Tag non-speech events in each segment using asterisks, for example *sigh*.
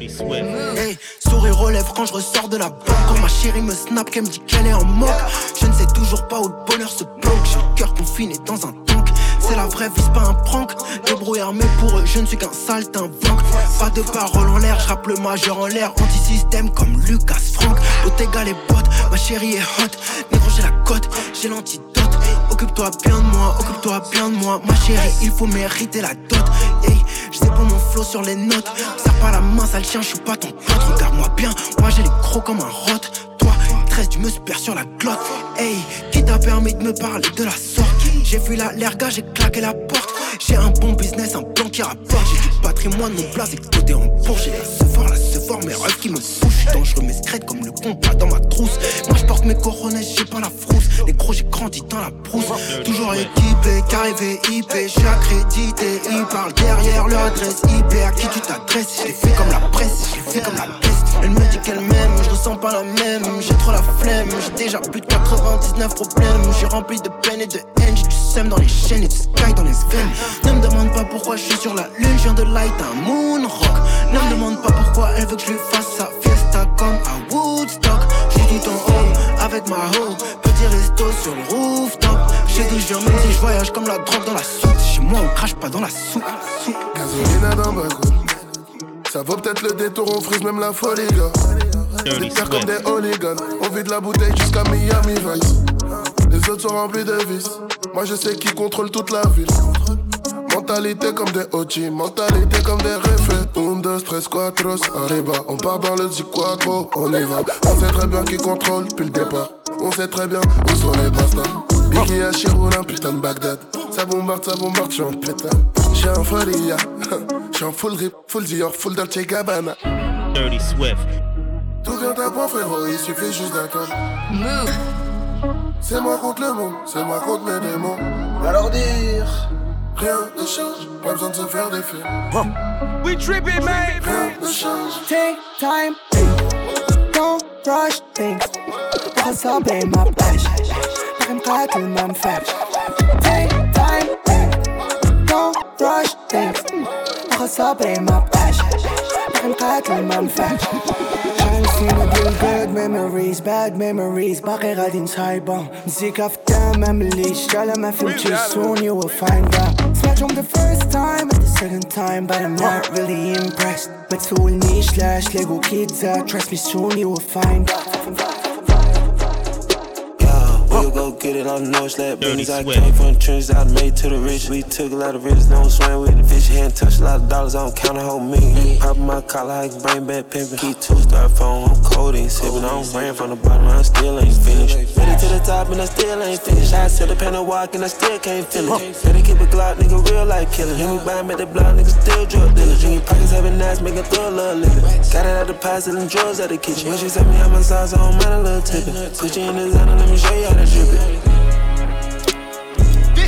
Dirty Swift. Sourire aux quand je ressors de la banque. Quand ma chérie me snap, qu'elle me dit qu'elle est en moque. Je ne sais toujours pas où le bonheur se bloque. J'ai le cœur confiné dans un tank. C'est la vraie vie, c'est pas un prank. Débrouillard, mais pour eux, je ne suis qu'un saltimbanque. Pas de parole en l'air, je le majeur en l'air. Anti-système comme Lucas Frank. Bottega les bottes, ma chérie est hot. Négro, j'ai la cote, j'ai l'antidote. Occupe-toi bien de moi, occupe-toi bien de moi. Ma chérie, il faut mériter la dot. Sais pas mon flow sur les notes. Serre pas la main, sale chien, je suis pas ton pote. Regarde-moi bien, moi j'ai les crocs comme un rot. Toi, une tresse, tu me super sur la glotte. Hey, qui t'a permis de me parler de la sorte? J'ai vu la l'erga, j'ai claqué la porte. J'ai un bon business, un plan qui rapporte. J'ai du patrimoine, mon place explosé en bourse. J'ai la sephore, la sephore, mes rêves qui me poussent. Je dangereux, mais secrète comme le compas dans ma trousse. Moi je porte mes coronets, j'ai pas la frousse. Les gros, j'ai grandi dans la brousse. Toujours équipé, qu'arrivé IP, je suis accrédité. Ils parlent derrière leur adresse IP. À qui tu t'adresses? Je l'ai fait comme la presse, je l'ai fait comme la peste. Elle me dit qu'elle m'aime, je ressens pas la même. J'ai trop la flemme, j'ai déjà plus de 99 problèmes. J'ai rempli de peine et de haine, j'ai du seum dans les chaînes et du sky dans les veines. Ne me demande pas pourquoi je suis sur la lune, je viens de light un moon rock. Ne me demande pas pourquoi elle veut que je lui fasse sa fiesta comme à Woodstock. J'suis tout en haut avec ma hoe, petit resto sur le rooftop. J'ai dit je même si je voyage comme la drogue dans la soupe. Chez moi on crache pas dans la soupe. Gasolina dans ma coupe. Ça vaut peut-être le détour, on frise même la folie, gars. Des comme Swift. des hooligans. On vide la bouteille jusqu'à Miami Vice. Les autres sont remplis de vices. Moi je sais qui contrôle toute la ville. Mentalité comme des OG, mentalité comme des reflets. Un, deux, tres, cuatro, arriba. On part dans le Z4, on y va. On sait très bien qui contrôle depuis le départ. On sait très bien où sont les bastards. Biggie à Chiroulin, putain de Bagdad. Ça bombarde, ça bombarde, j'suis en pétard. J'suis en folie, J'suis en full rip, full Dior, full Dolce Gabbana. Dirty Swift. Tout vient à point, frérot, il suffit juste d'attendre. Move. C'est moi contre le monde, c'est moi contre mes démons. Alors dire, rien ne change, pas besoin de se faire des films. We tripping, man. Rien ne change. Take time, don't rush things. Rassembler ma pêche, par une carte ou même fête. Take time, don't rush things. Rassembler ma pêche, par une carte ou même fête. Trying to see my real good memories, bad memories. Barrera din cyber. Music after memories. Shall I feel too soon? You will find out. From the first time and the second time, but I'm not really impressed. But so will me slash Lego kids. Uh, trust me, soon you will find out. Yeah, we'll go get it on no slap Dirty business. I came from the trenches, I made to the rich. We took a lot of risks, don't swim with the fish. Hadn't touched a lot of dollars, I don't count a whole million. Poppin' my collar, I can bring back pimpin'. Key two star phone, I'm cold, ain't sippin'. I don't ran from the bottom, I still ain't finished. Made it to the top and I still ain't finished. I said the panel walk and I still can't feel it. Better keep a Glock, nigga, real like killer. Hear me buy me the block, nigga, still drug dealer. Drinking pockets, having nights, making throw a little living. Got it out the pot, selling drugs out the kitchen. When she set me out my size, I don't mind a little tipping. Put you in designer, let me show you how to drip it.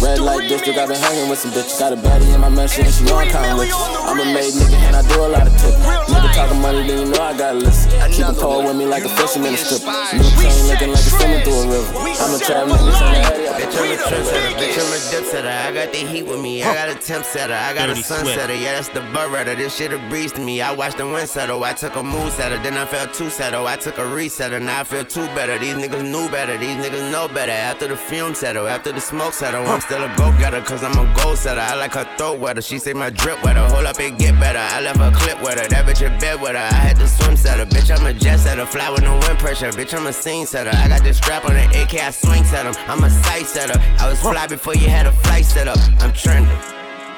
Red light district, I've been hanging with some bitches. Got a baddie in my mansion, and she know I'm kinda rich. I'm a made nigga, and I do a lot of tipping. Nigga talking money, then you know I gotta listen. Keep a pole with me like a fisherman and stripper. New chain looking like a swimming through a river. I'm a trap nigga, so I'm Bitch, I'm a trendsetter, bitch, I'm a dip setter. I got the heat with me, I got a temp setter, I got a Dirty sun setter. Yeah, that's the butt rider. This shit a breeze to me. I watched the wind settle, I took a mood setter, then I felt two settle. I took a resetter, now I feel two better. These niggas knew better, these niggas know better. After the fume settle, after the smoke settle, I'm still a go getter, cause I'm a goal setter. I like her throat wetter, she say my drip wetter. Hold up and get better. I left her clip with her, that bitch in bed with her. I had to swim setter, bitch, I'm a jet setter. Fly with no wind pressure, bitch, I'm a scene setter. I got this strap on the AK, I swing set 'em. I'm a sight setter. I was fly before you had a flight set up. I'm trending.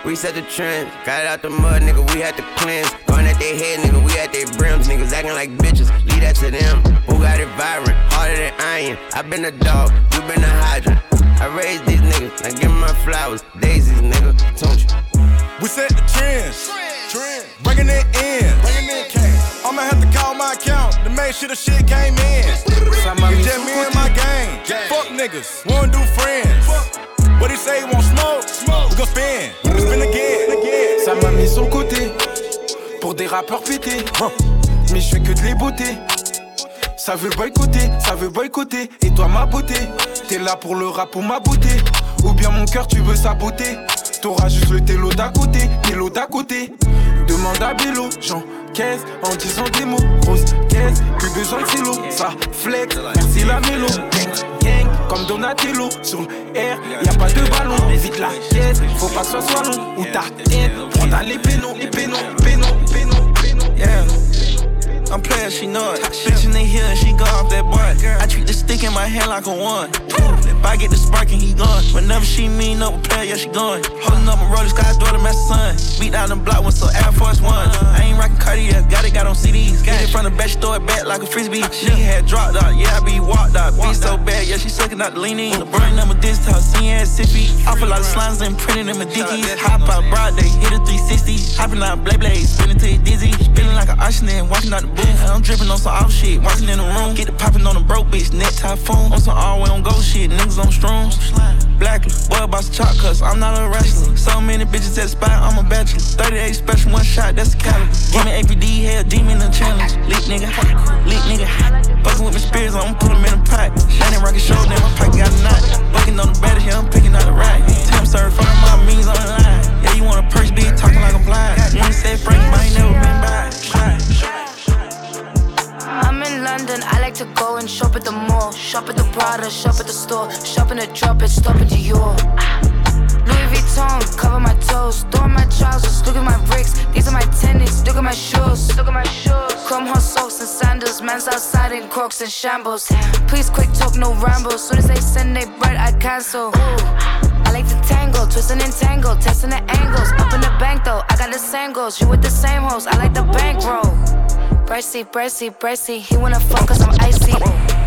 We set the trend, got it out the mud, nigga. We had to cleanse. Going at their head, nigga. We at their brims, niggas acting like bitches. Leave that to them. Who got it vibrant, harder than iron. I been a dog, you been a hydrant. I raised these niggas, I give 'em my flowers. Daisies, nigga. Don't you? We set the trends. Bringing it in. I'ma have to call my account to make sure the shit came in. It's just me and my gang. Fuck niggas, we don't do friends. What he say, he want smoke? Smoke. We gon' spin, we spin again, again. Ça m'a mis sur le côté pour des rappeurs pétés. Mais je fais que de les beautés. Ça veut boycotter, ça veut boycotter. Et toi, ma beauté, t'es là pour le rap ou ma beauté. Ou bien mon cœur, tu veux saboter. T'auras juste le télo d'à côté, télo d'à côté. Demande à Bilo, j'encaisse en disant des mots. Grosse caisse, plus besoin de silo. Ça flex, merci la mélo. Gang, gang, comme Donatello. Sur le R, y a pas de ballon. Vite la caisse, faut pas que ce soit long. Ou ta tête, prends ta les pénaux, les pénaux, pénaux, pénaux, pénaux. I'm playing, she know it. Bitch in here and she go off that boy. I treat the stick in my hand like a one. If I get the spark and he gone. Whenever she mean up a player, yeah, she going. Holding up my roller sky door to my son. Beat down the block with some Air Force One. I ain't rockin' Cartier, got it, got on CDs. Got it from the back, store it back like a frisbee. She had dropped out, yeah, I be walked out. Be so bad, yeah, she sucking out the lean in. LeBron number this top, seeing ass sippy. Off a lot of slimes and printing in my dickies. Hop out broad, they hit a 360. Hopping out blade blade, spinning till dizzy. Spinning like an arsonist, walking out the I'm dripping on some off shit, walking in the room. Get it popping on the broke bitch, net typhoon. On some all way on go shit, niggas on strooms. Blacklist, boy, boss chalk cuss, I'm not a wrestler. So many bitches at the spot, I'm a bachelor. 38 special, one shot, that's a caliber. Give me APD, hell, demon, and challenge. Leak nigga, leak nigga. Fucking with my spears, I'm put 'em in a pot. Shining rocket shoulder, my pocket got a knot. Working on the baddest, yeah, I'm picking out the right. Time serve, fuck my means on the line. Yeah, you want a purse, be talking like I'm blind. When say Frank, I ain't never been by. London, I like to go and shop at the mall. Shop at the Prada, shop at the store. Shop in the drop it, stop at Dior. Louis Vuitton, cover my toes. Throw my trousers, look at my bricks. These are my tennis, look at my shoes. Look at my shoes. Chrome hot socks and sandals. Man's outside in crocs and shambles. Please quick talk, no rambles. Soon as they send they bread, I cancel. I like to tangle, twisting and tangle, testing the angles. Up in the bank though, I got the same goals. You with the same hoes, I like the bankroll. Breasty, breasty, breasty. He wanna fuck cause I'm icy.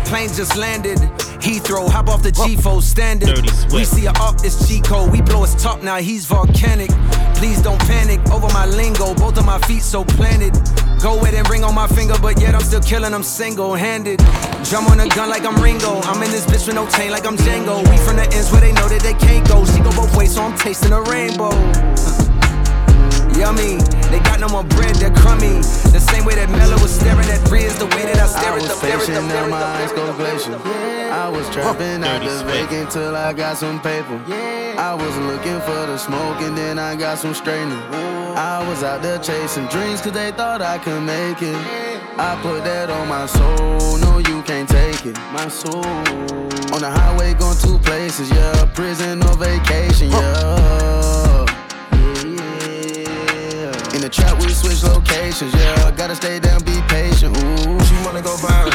Plane just landed. Heathrow, hop off the G4 standing. We see a up, it's Chico. We blow his top now, he's volcanic. Please don't panic over my lingo. Both of my feet so planted. Go ahead and ring on my finger, but yet I'm still killing them single handed. Drum on a gun like I'm Ringo. I'm in this bitch with no chain like I'm Django. We from the ends where they know that they can't go. She go both ways, so I'm tasting a rainbow. Yummy, they got no more bread, they're crummy. The same way that Mello was staring at Riz, the way that I stare I at was the stare at the patient, stare now my at eyes go glacial. I was trapping out Dirty the Swift. vacant till I got some paper. I was looking for the smoke and then I got some straightening. I was out there chasing dreams cause they thought I could make it. I put that on my soul, no you can't take it. My soul. On the highway going two places, yeah. Prison or vacation, yeah. The trap we switch locations, yeah. Gotta stay down, be patient, ooh. She wanna go viral.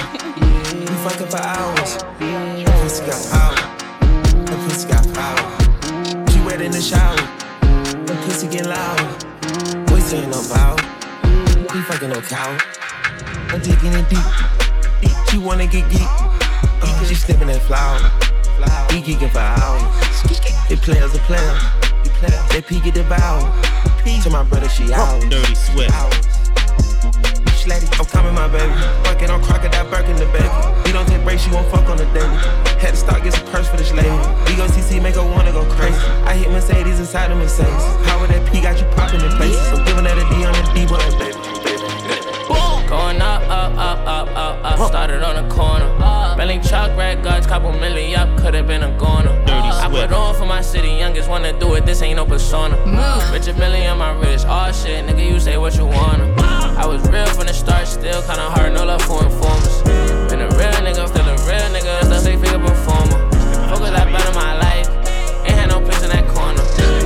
We fucking for hours. That pussy got power. That pussy got power. She wet in the shower. That pussy get loud. Waist ain't no vow. We fucking no cow. I'm digging it deep. She wanna get geek. Uh, she sniffing that flower. We geeking for hours. They players are players. They peek at the vow. To my brother, she out. Dirty Swift. Slatty, I'm coming, my baby. Fucking on crocodile Birkin the baby. We don't take breaks, she won't fuck on the daily. Had to start get some purse for this lady. We go CC, make her wanna go crazy. I hit Mercedes inside the Mercedes. How would that P got you popping in places? I'm giving that a D on the D boy, baby. Going up, up, up, up, up, up. Started on the corner. Belling truck, red guards, couple million up. Could've been a goner. I put on for my city, youngest wanna do it. This ain't no persona. Move. Rich a million on my wrist. All shit, nigga, you say what you wanna. I was real from the start, still kinda hard, no love for informers. Been a real nigga, still a real nigga, still six figure performer. Focus, I better my life. Ain't had no place in that corner.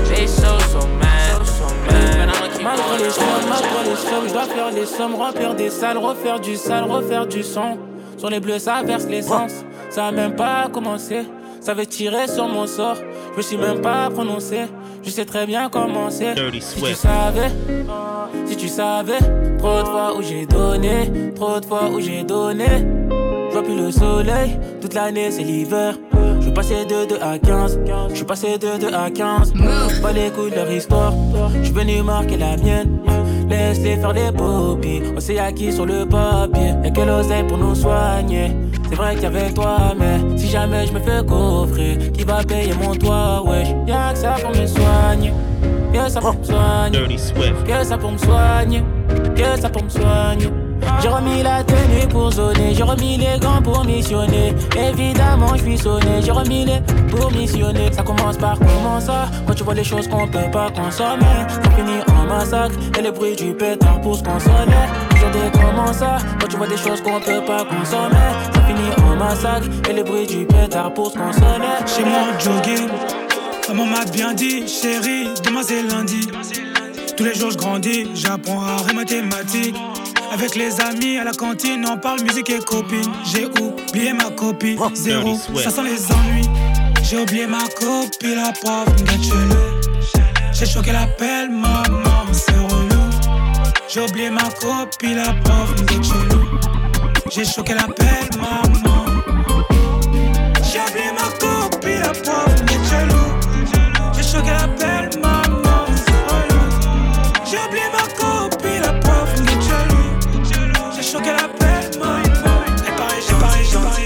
They so, so mad. But I'ma keep Malgré going. les sommes, malgré les sommes, je dois faire les sommes, remplir des salles, refaire du sale, refaire du son. Sur les bleus, ça verse l'essence. Ça a même pas commencé. Ça veut tirer sur mon sort. Je me suis même pas prononcé. Je sais très bien comment c'est. Dirty Si tu savais, si tu savais, trop de fois où j'ai donné, trop de fois où j'ai donné. Je vois plus le soleil, toute l'année c'est l'hiver. Je suis passé de 2 à 15, je suis passé de 2 à 15. Pas les coups de leur histoire, je suis venu marquer la mienne. Laisse-les faire les bobbies, on s'est acquis sur le papier. Y'a que l'oseille pour nous soigner. C'est vrai qu'il y avait toi, mais si jamais je me fais coffrer, qui va payer mon toit, wesh? Y'a que ça pour me soigner, que ça pour me soigner. Que ça pour me soigner, que ça pour me soigner. J'ai remis la tenue pour zoner, j'ai remis les gants pour missionner. Évidemment, je suis sonné, j'ai remis les pour missionner. Ça commence par comment ça Quand tu vois les choses qu'on peut pas consommer, ça finit massacre et le bruit du pétard pour se consoler. Aujourd'hui comment ça Quand tu vois des choses qu'on peut pas consommer, ça finit en massacre et le bruit du pétard pour se consoler. Chez moi, jogging, maman m'a bien dit, chérie, demain c'est lundi. Tous les jours je grandis, j'apprends à les mathématiques. Avec les amis à la cantine, on parle musique et copine. J'ai oublié ma copie, zéro, ça sent les ennuis. J'ai oublié ma copie, la prof, J'ai choqué l'appel, maman. J'ai oublié ma copie, la prof, J'ai choqué l'appel, maman. J'ai oublié ma copie, la prof, J'ai choqué l'appel, maman, c'est relou. J'ai oublié ma copie, la prof, J'ai choqué l'appel, maman.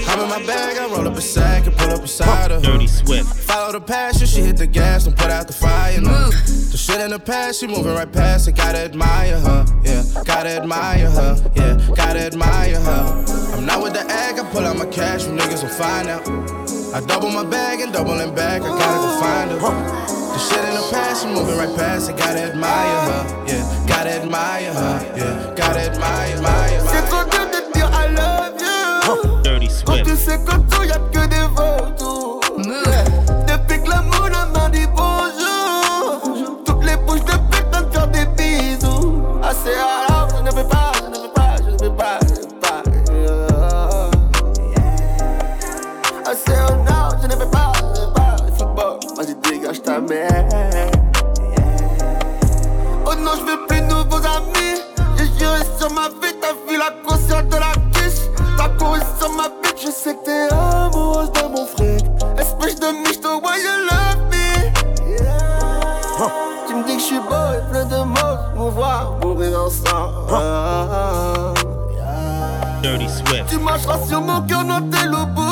I'm in my bag, I roll up a sack and pull up beside her. Dirty Swift. Follow the passion, she hit the gas, don't put out the fire. No. The shit in the past, she moving right past it. Gotta admire her, yeah. Gotta admire her, yeah. Gotta admire her. I'm not with the egg, I pull out my cash, you niggas will find out. I double my bag and doubling back, I gotta go find her. The shit in the past, she moving right past it. Gotta admire her, yeah. Gotta admire her, yeah. Gotta admire, admire. C'est trop dur de dire I love you. Dirty Quand Swift. tu sais qu'en tout y'a que Oh non, je veux plus de nouveaux amis. J'ai juré sur ma vie, t'as vu la conscience de la quiche. T'as couru sur ma bite, je sais que t'es amoureuse de mon fric. Espèce de miche, why you love me? Yeah. Tu me dis que je suis beau et plein de mots, nous voir mourir ensemble. Dirty Swift. Tu marcheras sur mon cœur, non, t'es le bout.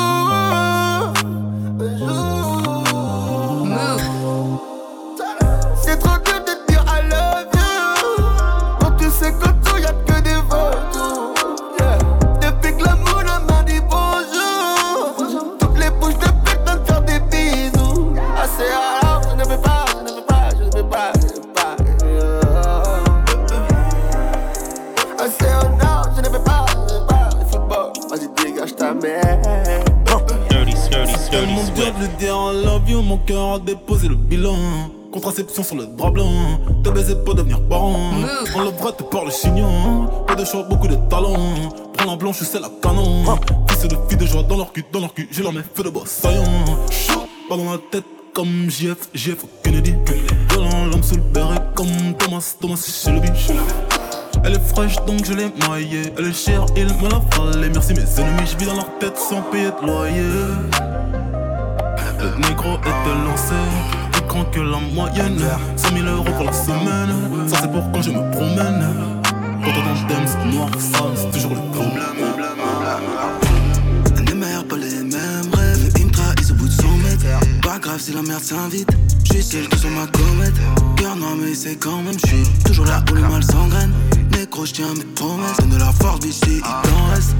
Déposé le bilan. Contraception sur le drap blanc, te baiser pour devenir parent. On le t'es par le chignon. Pas de choix, beaucoup de talent. Prends la blanche, c'est la canon. Fils de filles de joie dans leur cul, dans leur cul, j'ai leur mets fait de boss saillant. Pas dans la tête comme JF, JF Kennedy. Violent, l'homme sous le béret comme Thomas, Thomas Shelby. Elle est fraîche donc je l'ai maillée. Elle est chère, il me l'a fallait. Merci mes ennemis, je vis dans leur tête sans payer de loyer. Le négro est lancé, plus grand que la moyenne. 100 000 euros pour la semaine, ça c'est pour quand je me promène. Quand on dans Dems, noir, sale, c'est toujours le problème. Les meilleurs, pas les mêmes rêves. Ils me trahissent au bout de 100 mètres. Pas grave si la merde s'invite. J'suis seul que sur ma comète. Cœur noir, mais c'est quand même. J'suis toujours là où le mal s'engraine. Négro, j'tiens mes promesses. Donne de la force, bitch, il t'en reste.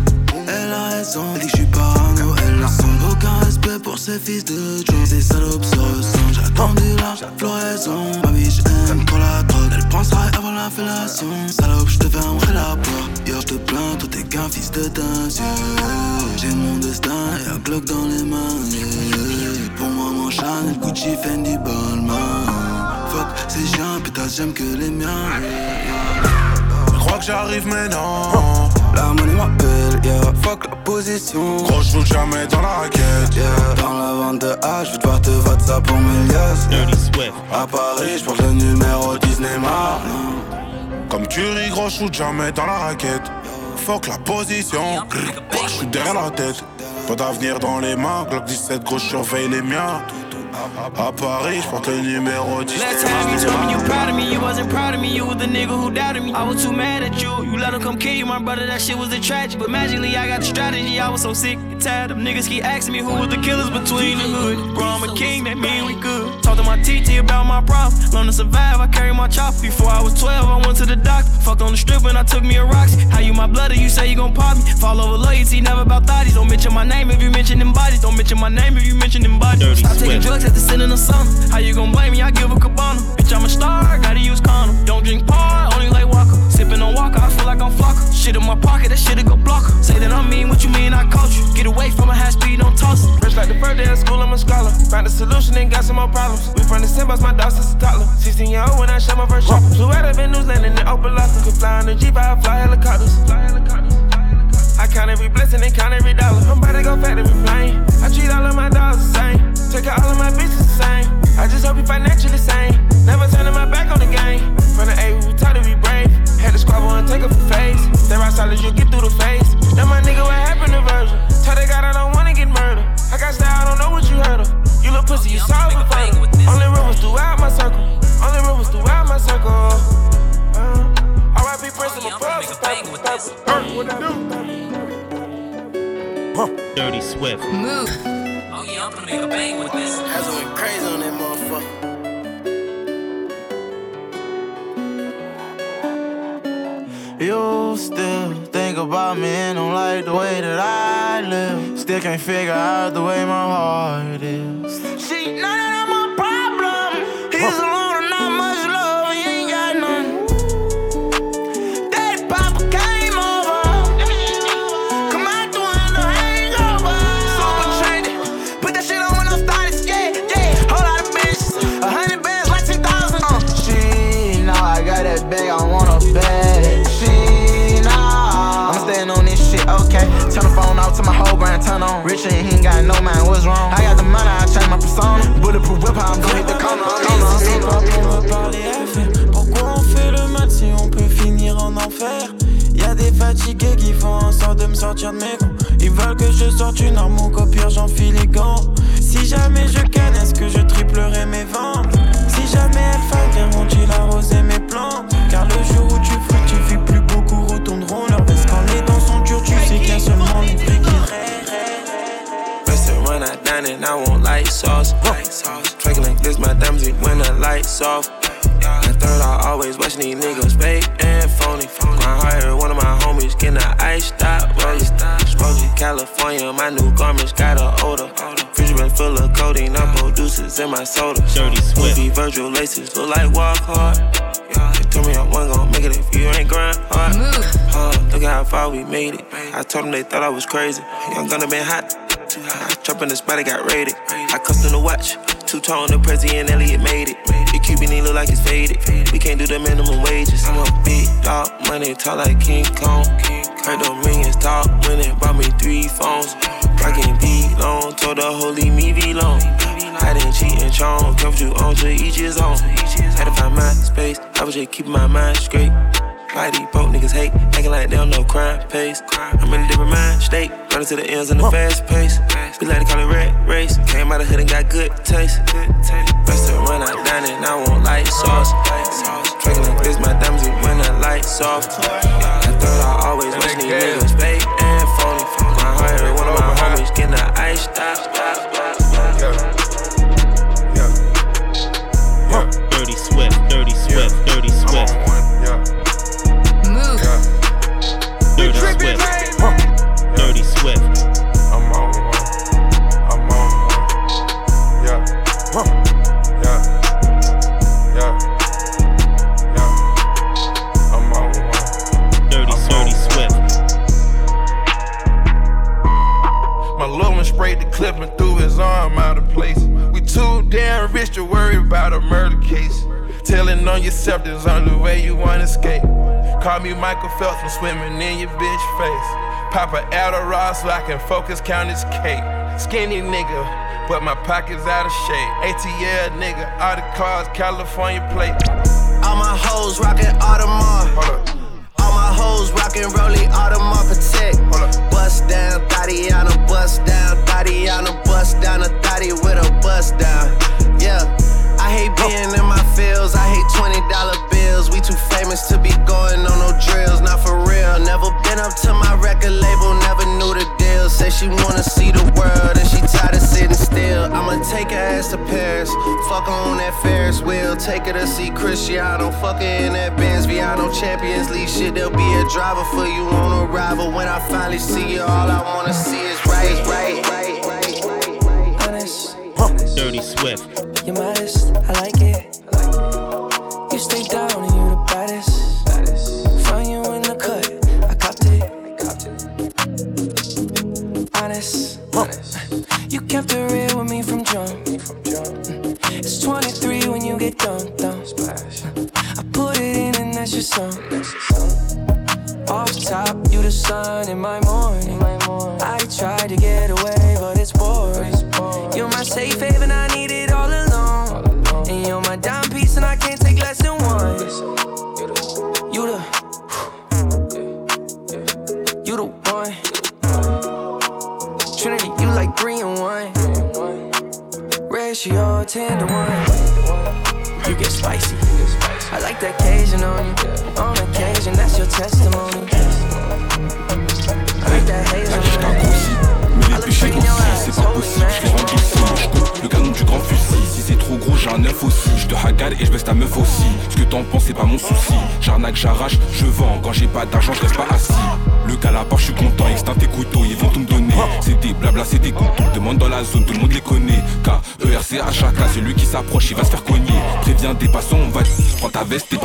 Elle a raison, elle dit que j'suis parano, elle le sent. Aucun respect pour ces fils de Joe. Ces salopes se ressentent. J'ai attendu la floraison. Ma biche aime trop la drogue. Elle pensera avant la fellation. Salope, j'te fermerai la porte. Yo, j'te plains, tout est qu'un fils de dingue. J'ai mon destin et un Glock dans les mains. Pour moi, mon Chanel, Gucci, Fendi, Balmain. Fuck, ces chiens, putain, j'aime que les miens. Je crois que j'arrive maintenant. La monnaie m'appelle, yeah. Fuck la position. Gros, je jamais dans la raquette. Yeah. Dans la vente de H, je vais devoir te WhatsApp pour mes liasses. Swift. À Paris, je porte le numéro 10 Neymar. Comme tu ris, gros, je jamais dans la raquette. Fuck la position. Je suis derrière la tête. Pas d'avenir dans les mains. Glock 17, gros, je surveille les miens. À Paris, je porte le numéro 10 Last time you told me you proud of me, you wasn't proud of me. You was the nigga who doubted me. I was too mad at you. You let him come kill you, my brother. That shit was a tragic. But magically, I got the strategy. I was so sick and tired of niggas keep asking me who was the killers between the hood. Bro, I'm a king, that mean we good. Talk to my TT about my problem. Learn to survive, I carry my chopper. Before I was 12, I went to the doctor. Fucked on the strip and I took me a rocks. How you my blood, you say you gon' pop me? Fall over loyalty, never about thotties. Don't mention my name if you mention them bodies. Don't mention my name if you mention them bodies. Dirty Stop taking drugs at the sin in the summer. How you gon' blame me? I give a cabana. Bitch, I'm a star, gotta use condom. Don't drink par, only like Walker. Sipping on Walker, I feel like I'm flocker. Shit in my pocket, that shit'll go blocker. Say that I'm mean, what you mean? I coach you. Get away from a high speed, don't toss it. Fresh like the first day of school, I'm a scholar. Found a solution and got some more problems. We from the same bus, my since a toddler. 16 year old when I shot my first shot. Flew out of News landing in open locker. Could fly on the Jeep, I fly helicopters. Fly helicopters. I count every blessing and count every dollar. I'm about to go factory plane. I treat all of my dogs the same. Take out all of my bitches the same. I just hope you financially sane. Never turning my back on the game. From the A, we taught to be brave. Had to squabble and take up a face. Stay right solid, you get through the face. Now my nigga, what happened to Virgil? Tell the God I don't wanna get murdered. I got style, I don't know what you heard of. You little pussy, you saw it before. Only rumors throughout my circle. Only rumors throughout my circle. Uh, R.I.P. Prince of above. What it do? Dirty Swift. Move. Oh yeah, I'm gonna make a bang with this. That's went crazy on that motherfucker. You still think about me and don't like the way that I live. Still can't figure out the way my heart is. Pourquoi on fait le mal si on peut finir en enfer? Y'a des fatigués qui font en sorte de me sortir de mes gonds. Ils veulent que je sorte une arme ou qu'au pire j'enfile les gants. Si jamais je gagne, est-ce que je triplerai mes ventes? Si jamais elle faille, viendront-ils arroser mes plantes? Car le jour I and I want light sauce. Drinking like this, my diamonds be when the lights off. And third, I always watching these niggas fake and phony. I hired one of my homies getting an ice stop rolling. Smoky California, my new garments got a odor. Fridge been full of codeine, I producers in my soda. Dirty Swift. Movie Virgil laces look like walk hard. They told me I wasn't gonna make it if you ain't grind hard. Uh, look at how far we made it. I told them they thought I was crazy. Young gonna been hot. I trap in the spot, it got raided. I custom the watch. Two tone, the president Elliot made it. The Cuban look like it's faded. We can't do the minimum wages. I'm a big dog, money talk like King Kong. Heard them millions talk when it bought me three phones. Rockin' beat long, told the holy oh, me be long. I didn't cheat and chong, kept you on to each his own. Had to find my space, I was just keeping my mind straight. Why these broke niggas hate, acting like they don't know crime pays. I'm in a different mind state, running to the ends in a fast pace. We like to call it red race. Came out of hood and got good taste. Restaurant, I dine and I want light sauce. Drinking like this, my diamonds when the lights off. I thought I always wish these niggas fake and phony. I heard one of my homies getting an ice stop. About a murder case. Telling on yourself there's only way you wanna escape. Call me Michael Phelps from swimming in your bitch face. Pop a Adderall so I can focus, count his cake. Skinny nigga, but my pockets out of shape. ATL nigga, all the cars, California plate. All my hoes rockin' Audemars. Hold up. All my hoes rockin' Rollie Audemars Protect. Bust down, Tatiana, bust down, Tatiana, bust down a thotty with a bust down. Yeah, hate being in my fields. I hate twenty dollar bills. We too famous to be going on no drills. Not for real. Never been up to my record label. Never knew the deal. Say she wanna see the world and she tired of sitting still. I'ma take her ass to Paris. Fuck her on that Ferris wheel. Take her to see Cristiano. Fuck her in that Benz Viano Champions League shit. There'll be a driver for you on arrival. When I finally see you, all I wanna see is right, right, right, right, right, right. Honest, Dirty Swift. you're modest, I like it.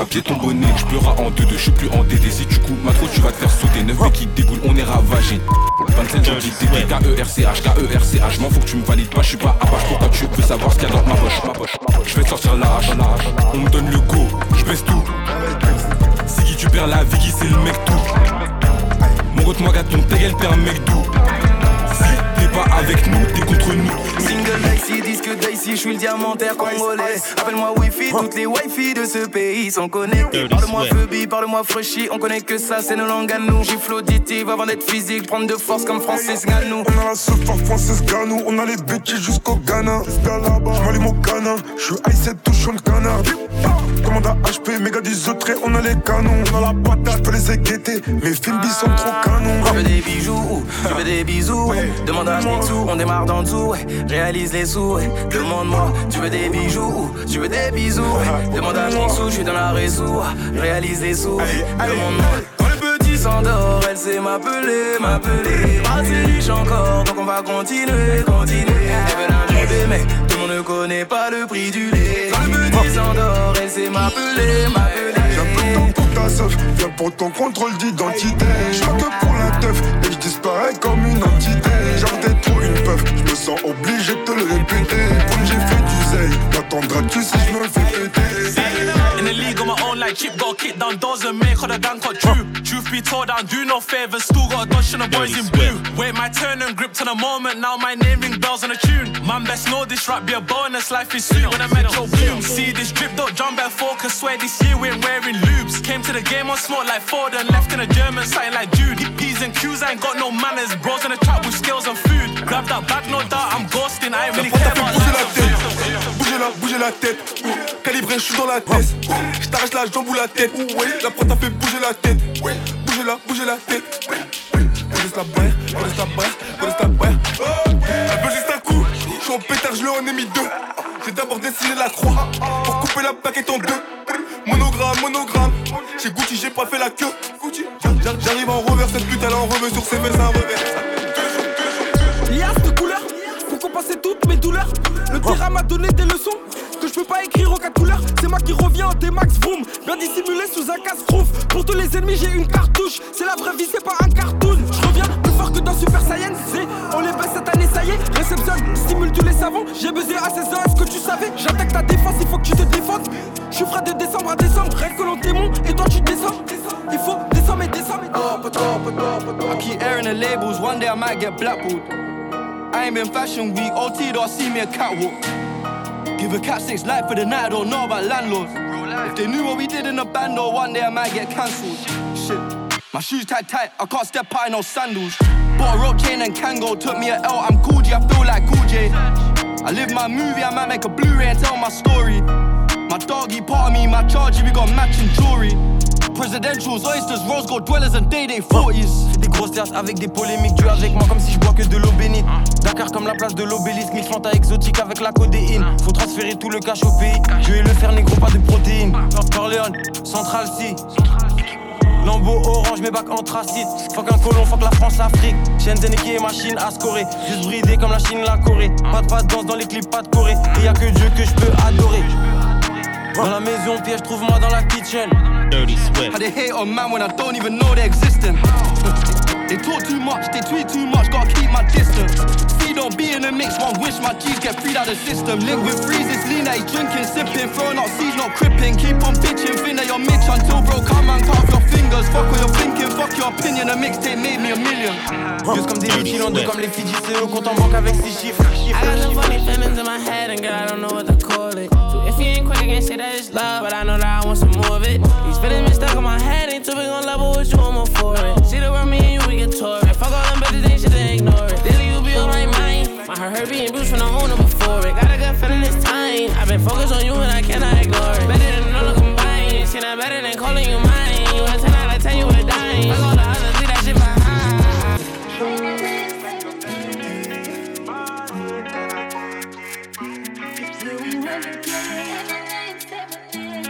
Papiers, ton bonnet. Je pleurerai en deux, deux, je suis plus en DD. Si tu coupes ma trop, tu vas te faire sauter. Neuf mecs qui déboulent, on est ravagé. 27 jours d'ITT, K-E-R-C-H, K-E-R-C-H. M'en faut que tu me valides pas, je suis pas apache. Pourquoi tu veux savoir ce qu'il y a dans ma poche, ma poche. Je vais te sortir l'arrache, On me donne le go, je baisse tout. Siggy, tu perds la vie, c'est le mec tout. Mon route, moi, ta gueule, t'es un mec doux. Si t'es pas avec nous, t'es contre nous. Single Dicey, disque Dicey, je suis le diamantaire congolais. Appelle-moi Wi-Fi, toutes les Wi-Fi de ce pays sont connectées. Parle-moi Phoebe, parle-moi Freshie, on connaît que ça, c'est nos langues à nous. Gifle auditive avant d'être physique, prendre de force comme Francis Ganou. On a la super Francis Ganou, on a les bêtises jusqu'au Ghana. J'm'allume au canin, je suis I7 touchant le canard. Commande à HP, méga 10 autres on a les canons. On a la patate, j'peux les éguetter, mes films sont trop canons. Tu veux des bijoux, tu veux des bisous, demande à Mixou, on démarre d'en dessous, ouais. Réalise les sous, ouais. demande-moi, tu veux des bijoux, tu veux des bisous, ouais. demande à Mixou, je suis dans la réseau, réalise les sous, demande-moi. Quand le petit s'endort, elle sait m'appeler, m'appeler. Moi c'est riche encore, donc on va continuer, continuer. Elle veut un bébé, mais tout le monde ne connaît pas le prix du lait. Quand le petit s'endort, elle sait m'appeler, m'appeler. J'appelle ton pour ta seuf, viens pour ton contrôle d'identité. J'monte pour la teuf disparais comme une entité. Genre trop une peuf, je me sens obligé de te le répéter. Comme j'ai fait du zèle, m'attendras-tu si je me fais péter? In the league on my own like Chip got kicked down doesn't make all the gang true. Truth be told, I do no favors, still got a dodge on the boys in blue. Wait my turn and grip to the moment, now my name ring bells on a tune. Man, best know this rap be a bonus, life is sweet when I met your boom. See this drip, don't jump back focus, swear this year we ain't wearing loops. Came to the game on smoke like Ford and left in a German, something like Jude. P's and Q's, I ain't got no manners, bros in the trap with skills and food. Grab that bag, no doubt, I'm ghosting, I ain't really care about Bougez la, bougez la tête. Calibré, je suis dans la tête. Je t'arrache la jambe ou la tête. La prod t'a fait bouger la tête. Bougez la, bougez la tête. Laisse la baie, laisse la baie, laisse la baie. Elle veut juste un coup. Je suis en pétard, je en ai mis deux. J'ai d'abord dessiné la croix pour couper la paquette en deux. Monogramme, monogramme. Chez Gucci, j'ai pas fait la queue. J'arrive- en revers, cette pute elle en revers sur ses fesses un revers. Lias de couleurs pour compenser toutes mes douleurs. Le terrain m'a donné des leçons peux pas écrire en quatre couleurs. C'est moi qui reviens en D-Max Vroom, bien dissimulé sous un casse -crouf. Pour tous les ennemis, j'ai une cartouche. C'est la vraie vie, c'est pas un cartoon. Je reviens plus fort que dans Super Saiyan Z. On les baisse cette année, ça y est. Réception stimule tous les savants. J'ai buzzé à 16 ans, est-ce que tu savais? J'attaque ta défense, il faut que tu te défendes. Je suis frais de décembre à décembre. Reste que l'on démon et toi tu descends. Il faut descendre et descendre. I keep airing the labels, one day I might get blackballed. I ain't been fashion week, OT don't see me a catwalk. Give a cat six life for the night, I don't know about landlords. If they knew what we did in the band, though, one day I might get cancelled. Shit, my shoes tight tight, I can't step out in no sandals. Bought a rope chain and Kango, took me a L, I'm cool G, I feel like J. I live my movie, I might make a Blu-ray and tell my story. My doggy part of me, my charge, we got matching jewelry. Presidentials, oysters, rose dwellers and day day 40s. Fais des grosses terres avec des polémiques, tu avec moi comme si je bois que de l'eau bénite. Dakar comme la place de l'obélisque, mix fanta exotique avec la codéine. Faut transférer tout le cash au pays. Je vais le faire négro, pas de protéines. Corleone, Central C. Lambeau orange, mes bacs anthracite. Fuck un colon, fuck la France-Afrique. Shenzhen et machine à scorer. Juste bridé comme la Chine, la Corée. Pas de pas de danse dans les clips, pas de Corée. Et y a que Dieu que je peux adorer. Dans la maison, piège, trouve-moi dans la kitchen. Dirty Swift. How they hate on man when I don't even know they're existing. *laughs* they talk too much, they tweet too much, gotta keep my distance. See, don't be in the mix, one wish my G's get freed out the system. Link with freezes, lean that he's drinking, sipping, throwing out seeds, not cripping. Keep on bitching, think that you're Mitch until bro come and cut off your fingers. Fuck what you're thinking, fuck your opinion, a mixtape made me a million. Juste comme des vigilantes, comme les Fidji, c'est au compte en banque avec 6 chiffres. I got some funny feelings in my head, and girl, I don't know what to call it. If you ain't quick, I can't say that it's love, but I know that I want some more of it. These feelings been stuck in my head, ain't too big on level with you, I'm for it. See the world, me and you, we get tore it. Fuck all them better things, shit, they ignore it. Daily, you be on my mind. My heart hurt being bruised from the owner before it. Got a good feeling this time. I've been focused on you, and I cannot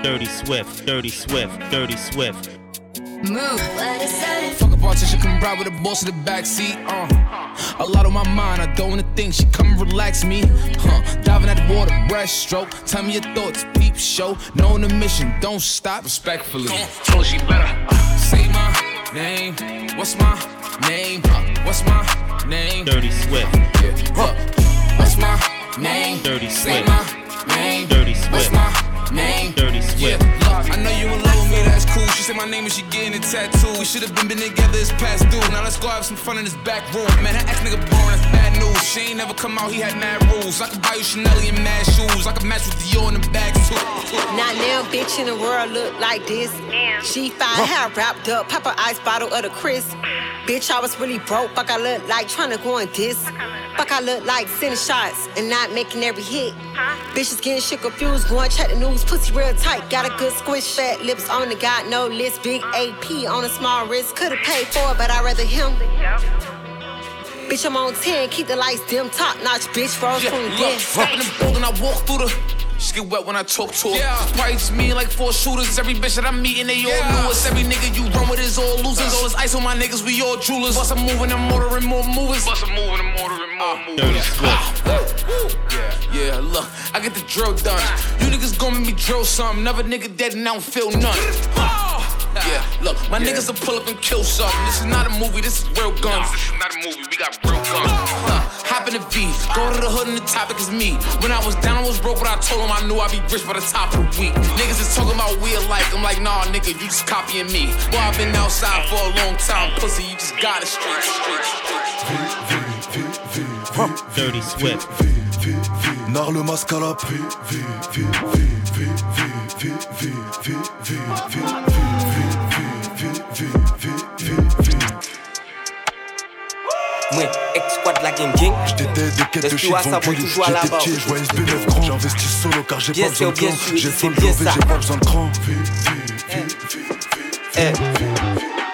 Dirty Swift, Dirty Swift, Dirty Swift. Move. Fuck a politician, come ride with the boss in the backseat. Uh. A lot on my mind, I don't wanna think. She come and relax me. Huh. Diving at the water, breaststroke. Tell me your thoughts, peep show. Knowing the mission, don't stop. Respectfully. Told she better. Uh, say my name. What's my name? Uh, what's my name? Dirty Swift. Yeah. Uh, what's my name? Dirty Swift. Say Swift. my name. Dirty Swift. What's my name? Dirty Swift. Yeah, look, I know you in love with me, that's cool. She said my name and she getting a tattoo. We should have been, been together, it's past due. Now let's go have some fun in this back room. Man, that ex nigga boring, that's bad news. She ain't never come out, he had mad rules. I could buy you Chanel and mad shoes. I could match with Dior in the back too. Not now, bitch in the world look like this. She fine, hair wrapped up, pop an ice bottle of the Chris. Bitch, I was really broke, fuck I look like trying to go on this. Fuck I look like sending shots and not making every hit. Bitches getting shit confused, going check the news, pussy real tight. Got a good squish, fat lips on the got no list, big AP on a small wrist. Could've paid for it, but I'd rather him. Bitch, I'm on 10, keep the lights dim, top notch, bitch, froze Yeah, from the look, dead. step in the building, I walk through the. She get wet when I talk to her. Yeah. Price me like four shooters. Every bitch that I'm meeting, they all know us. Every nigga you run with is all losers. All this ice on my niggas, we all jewelers. Bust a moving and motoring more movers. Bust a moving and motoring more movers. Dirty Yeah, yeah, look, I get the drill done. You niggas gon' make me drill some. Never nigga dead and I don't feel none. Yeah, look, my niggas will pull up and kill something. This is not a movie, this is real guns. this is not a movie, we got real guns. Huh, hop in the V, go to the hood and the topic is me. When I was down, I was broke, but I told him I knew I'd be rich by the top of the week. Niggas is talking about we alike. I'm like, nah, nigga, you just copying me. Boy, I've been outside for a long time, pussy, you just got it straight. Dirty Swift. Nar le masque à la paix. Moi, ex-squad la gang gang. J'étais des quêtes de shit. J'étais petit, je vois SB9 grand. J'investis solo car j'ai pas besoin de clan. J'ai ça. j'ai pas besoin de cran.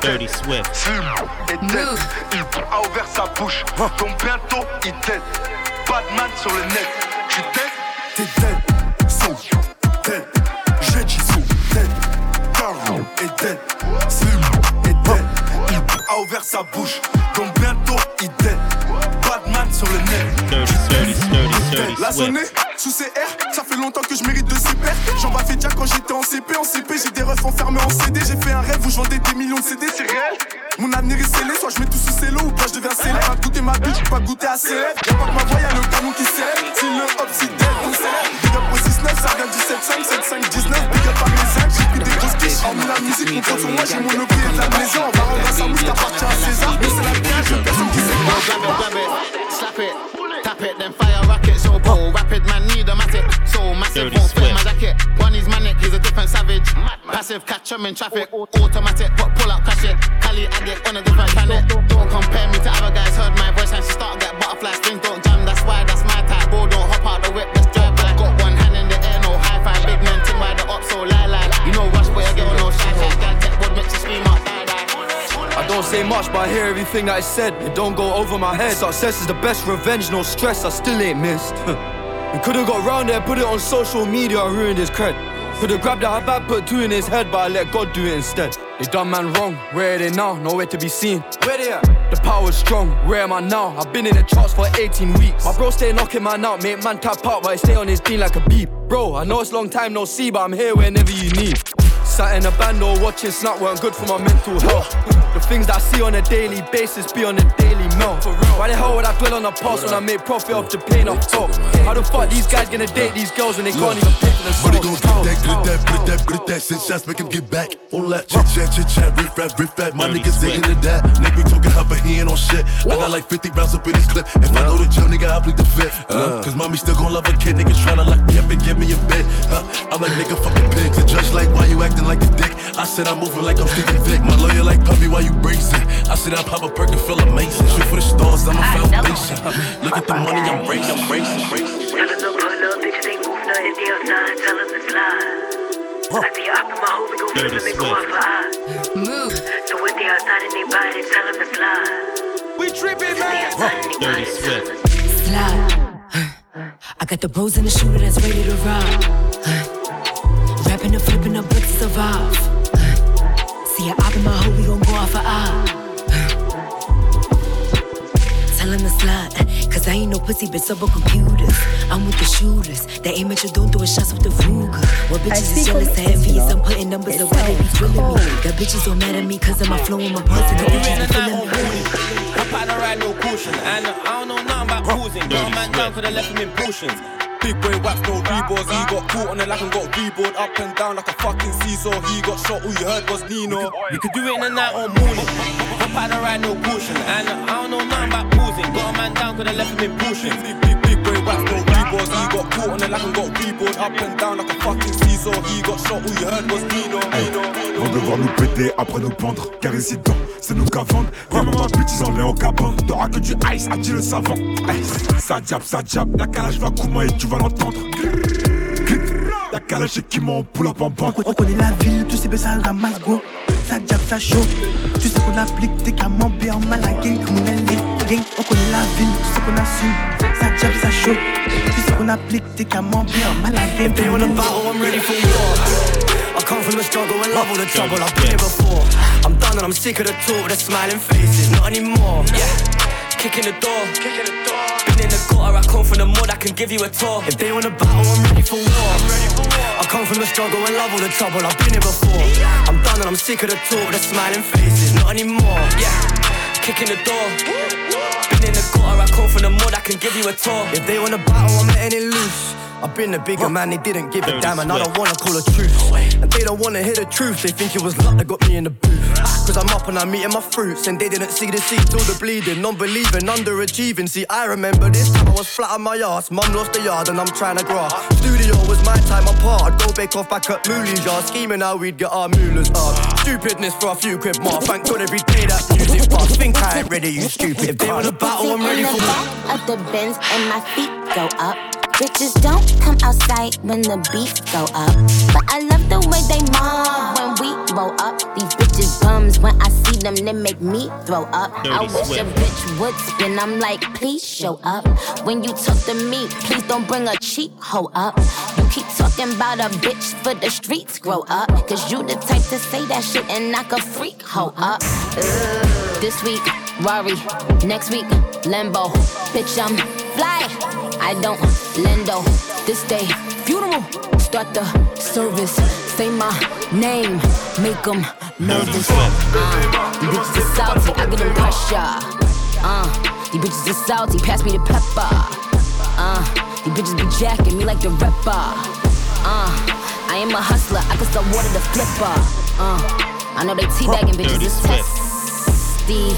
Dirty Swift. Et. Il a ouvert sa bouche. Donc bientôt il dead. Batman sur le net. Tu dead, t'es dead. Sous dead. J'ai dit. Down et. Il a ouvert sa bouche. Donc La sonnée Swift. sous CR, ça fait longtemps que je mérite de CPR. J'en bats fait déjà quand j'étais en CP. En CP, j'ai des refs enfermés en CD. J'ai fait un rêve où je vendais des millions de CD, c'est réel. Mon avenir est scellé, soit je mets tout sous cello ou pas je deviens célèbre. Pas goûter ma bitch, pas goûter à rêves. Y'a pas que ma voix, y'a le canon qui s'élève. Si le hop, si dead, on s'élève. Big up au 6-9, ça vient du 7-5, 7-5, 19. Big up à mes zincs, j'ai pris des grosses quiches. Hormis la musique, mon compte sur moi, j'ai mon opié de la maison. On va rendre à sa mouche, t'appartiens à César. Mais c'est la je personne qui sait pas. Slap it, it, then fire rocket so bold. Rapid man need a matic, so massive won't fit my jacket. One is manic, he's a different savage. Passive, catch him in traffic. Automatic, but pull out, crash it. Cali addict on a different planet. Don't compare me to other guys. Heard my voice and she start get butterfly Things Don't don't say much, but I hear everything that I said. It don't go over my head. Success is the best revenge, no stress, I still ain't missed. *laughs* we could've got round there, put it on social media, and ruined his cred. Could've grabbed that bad, put two in his head, but I let God do it instead. They done man wrong, where are they now? Nowhere to be seen. Where they at? The power's strong, where am I now? I've been in the charts for 18 weeks. My bro stay knocking man out, make man tap out, but I stay on his team like a beep. Bro, I know it's long time no see, but I'm here whenever you need. Sat in a band or watching Snap weren't good for my mental health. The things that I see on a daily basis be on a daily melt. Why the hell would I dwell on the past when I make profit off Japan off top? How the fuck these guys gonna date these girls when they can't even pay for But they themselves? gon' get that, grip that, grip that, grip that. Six shots, make him get back. All that chit chat, chit chat, riff rap, riff rap. My niggas they into that. Nigga talking hot, but he ain't on shit. I got like 50 rounds up in this clip. If I know the jail, nigga, I plead the fifth. Uh, Cause mommy still gon' love a kid. Niggas tryna lock me up and give me a bed. Uh, I'm like nigga fucking pigs. The judge like, why you acting like a dick? I said I'm moving like I'm Stevie Vick. My lawyer like puppy, why you bracing? I said I pop a perk and feel amazing. Shoot for the stars, I'm a ah, foundation. Look at the money I'm racing, I'm racing, racing. Tell them to pull up, bitch, they move nothing, they outside, tell them to slide. I be up in my home, we gon' flip and go out for eyes. Move. So when they outside and they buy it, tell them to slide. We tripping, man. Dirty Swift. Slide. I got the bros and the shooter that's ready to rob. Rapping and flipping the bricks to survive. See ya up in my hole, we gon' go out for eye. Tell him to slide, cause I ain't no pussy bitch up on computers. I'm with the shooters. They aim at you, don't do shots with the Ruger. What bitches is jealous and envious? I'm putting numbers up why they be drilling me. Got bitches all mad at me cause of my flow and my bars and the bitches be feeling me. Up on the ride, no cushion. And I don't know nothing about cruising. Got a man down for the left him in potions. Big boy waps, no reboards. He got caught on the lap and got reboard up and down like a fucking seesaw. He got shot, all you heard was Nino. We could do it in the night or morning. Up on the ride, no cushion. And I don't know nothing about cruising. Got a man down for the left him in potions. Big, big, big boy waps, no reboards. He got caught on the lap and got reboard up and down like a fucking seesaw. He got shot, all you heard was Nino. Nino. Vont devoir nous péter, après nous pendre. Car ici dedans, c'est nous qu'à vendre. Vraiment ma ils en est au cabin. T'auras que du ice, a dit le savant. Ça jab, ça jab. La calage va Kuma et tu vas l'entendre. La calage c'est qui m'en pull up en banque. On connaît la ville, tous ces bêtes ça ramasse gros. Ça jab, ça chaud. Tu sais qu'on applique tes camembert en mal à gang. On est les gang. On connaît la ville, tu sais qu'on assume. Ça jab, ça chaud. Tu sais qu'on applique tes camembert en mal à gang. If they wanna battle, I'm ready for war. I come from the struggle and love all the trouble. I've been here before. I'm done and I'm sick of the talk, the smiling faces, not anymore. Yeah, kicking the door. Been in the gutter, I come from the mud, I can give you a tour. If they wanna battle, I'm ready for war. I come from the struggle and love all the trouble. I've been here before. I'm done and I'm sick of the talk, the smiling faces, not anymore. Yeah, kicking the door. Been in the gutter, I come from the mud, I can give you a tour. If they wanna battle, I'm letting it loose. I've been the bigger man, they didn't give a damn, and I don't wanna call the truth. And they don't wanna hear the truth, they think it was luck that got me in the booth. Cause I'm up and I'm eating my fruits, and they didn't see the seeds, all the bleeding, non believing, underachieving. See, I remember this time I was flat on my ass, mum lost the yard, and I'm trying to grass. Studio was my time apart, I'd go bake off back at Mooley's yard, scheming how we'd get our moolahs up. Stupidness for a few quid more, thank God every day that music bust. Think I ain't ready, you stupid. If they wanna battle, I'm ready for the back of the Benz and my feet go up. Bitches don't come outside when the beats go up. But I love the way they mob when we roll up. These bitches bums when I see them, they make me throw up. I Dirty wish a bitch would spin. I'm like, please show up. When you talk to me, please don't bring a cheap hoe up. You keep talking about a bitch for the streets, grow up. Cause you the type to say that shit and knock a freak hoe up. Ugh. This week, Rari. Next week, Lambo. Bitch, I'm fly. I don't lendo. This day, funeral. Start the service. Say my name. Make them nervous. Uh, you bitches are salty. I give them pressure. Uh, you bitches are salty. Pass me the pepper. Uh, you bitches be jacking me like the rapper. Uh, I am a hustler. I can sell water to flipper. Uh, I know they teabagging bitches is testy.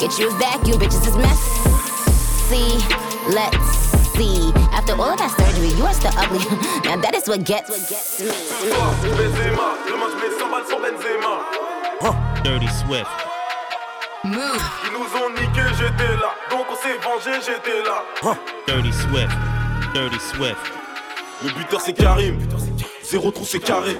Get you a vacuum, bitches is messy. Let's see. After all of that surgery, you are still ugly. *laughs* now that is what gets me. Benzema, demain Dirty Swift. Move. Ils nous ont niqué, j'étais là. Donc on s'est vengé, j'étais là. Dirty Swift. Dirty Swift. Le buteur c'est Karim. Zéro trou c'est carré.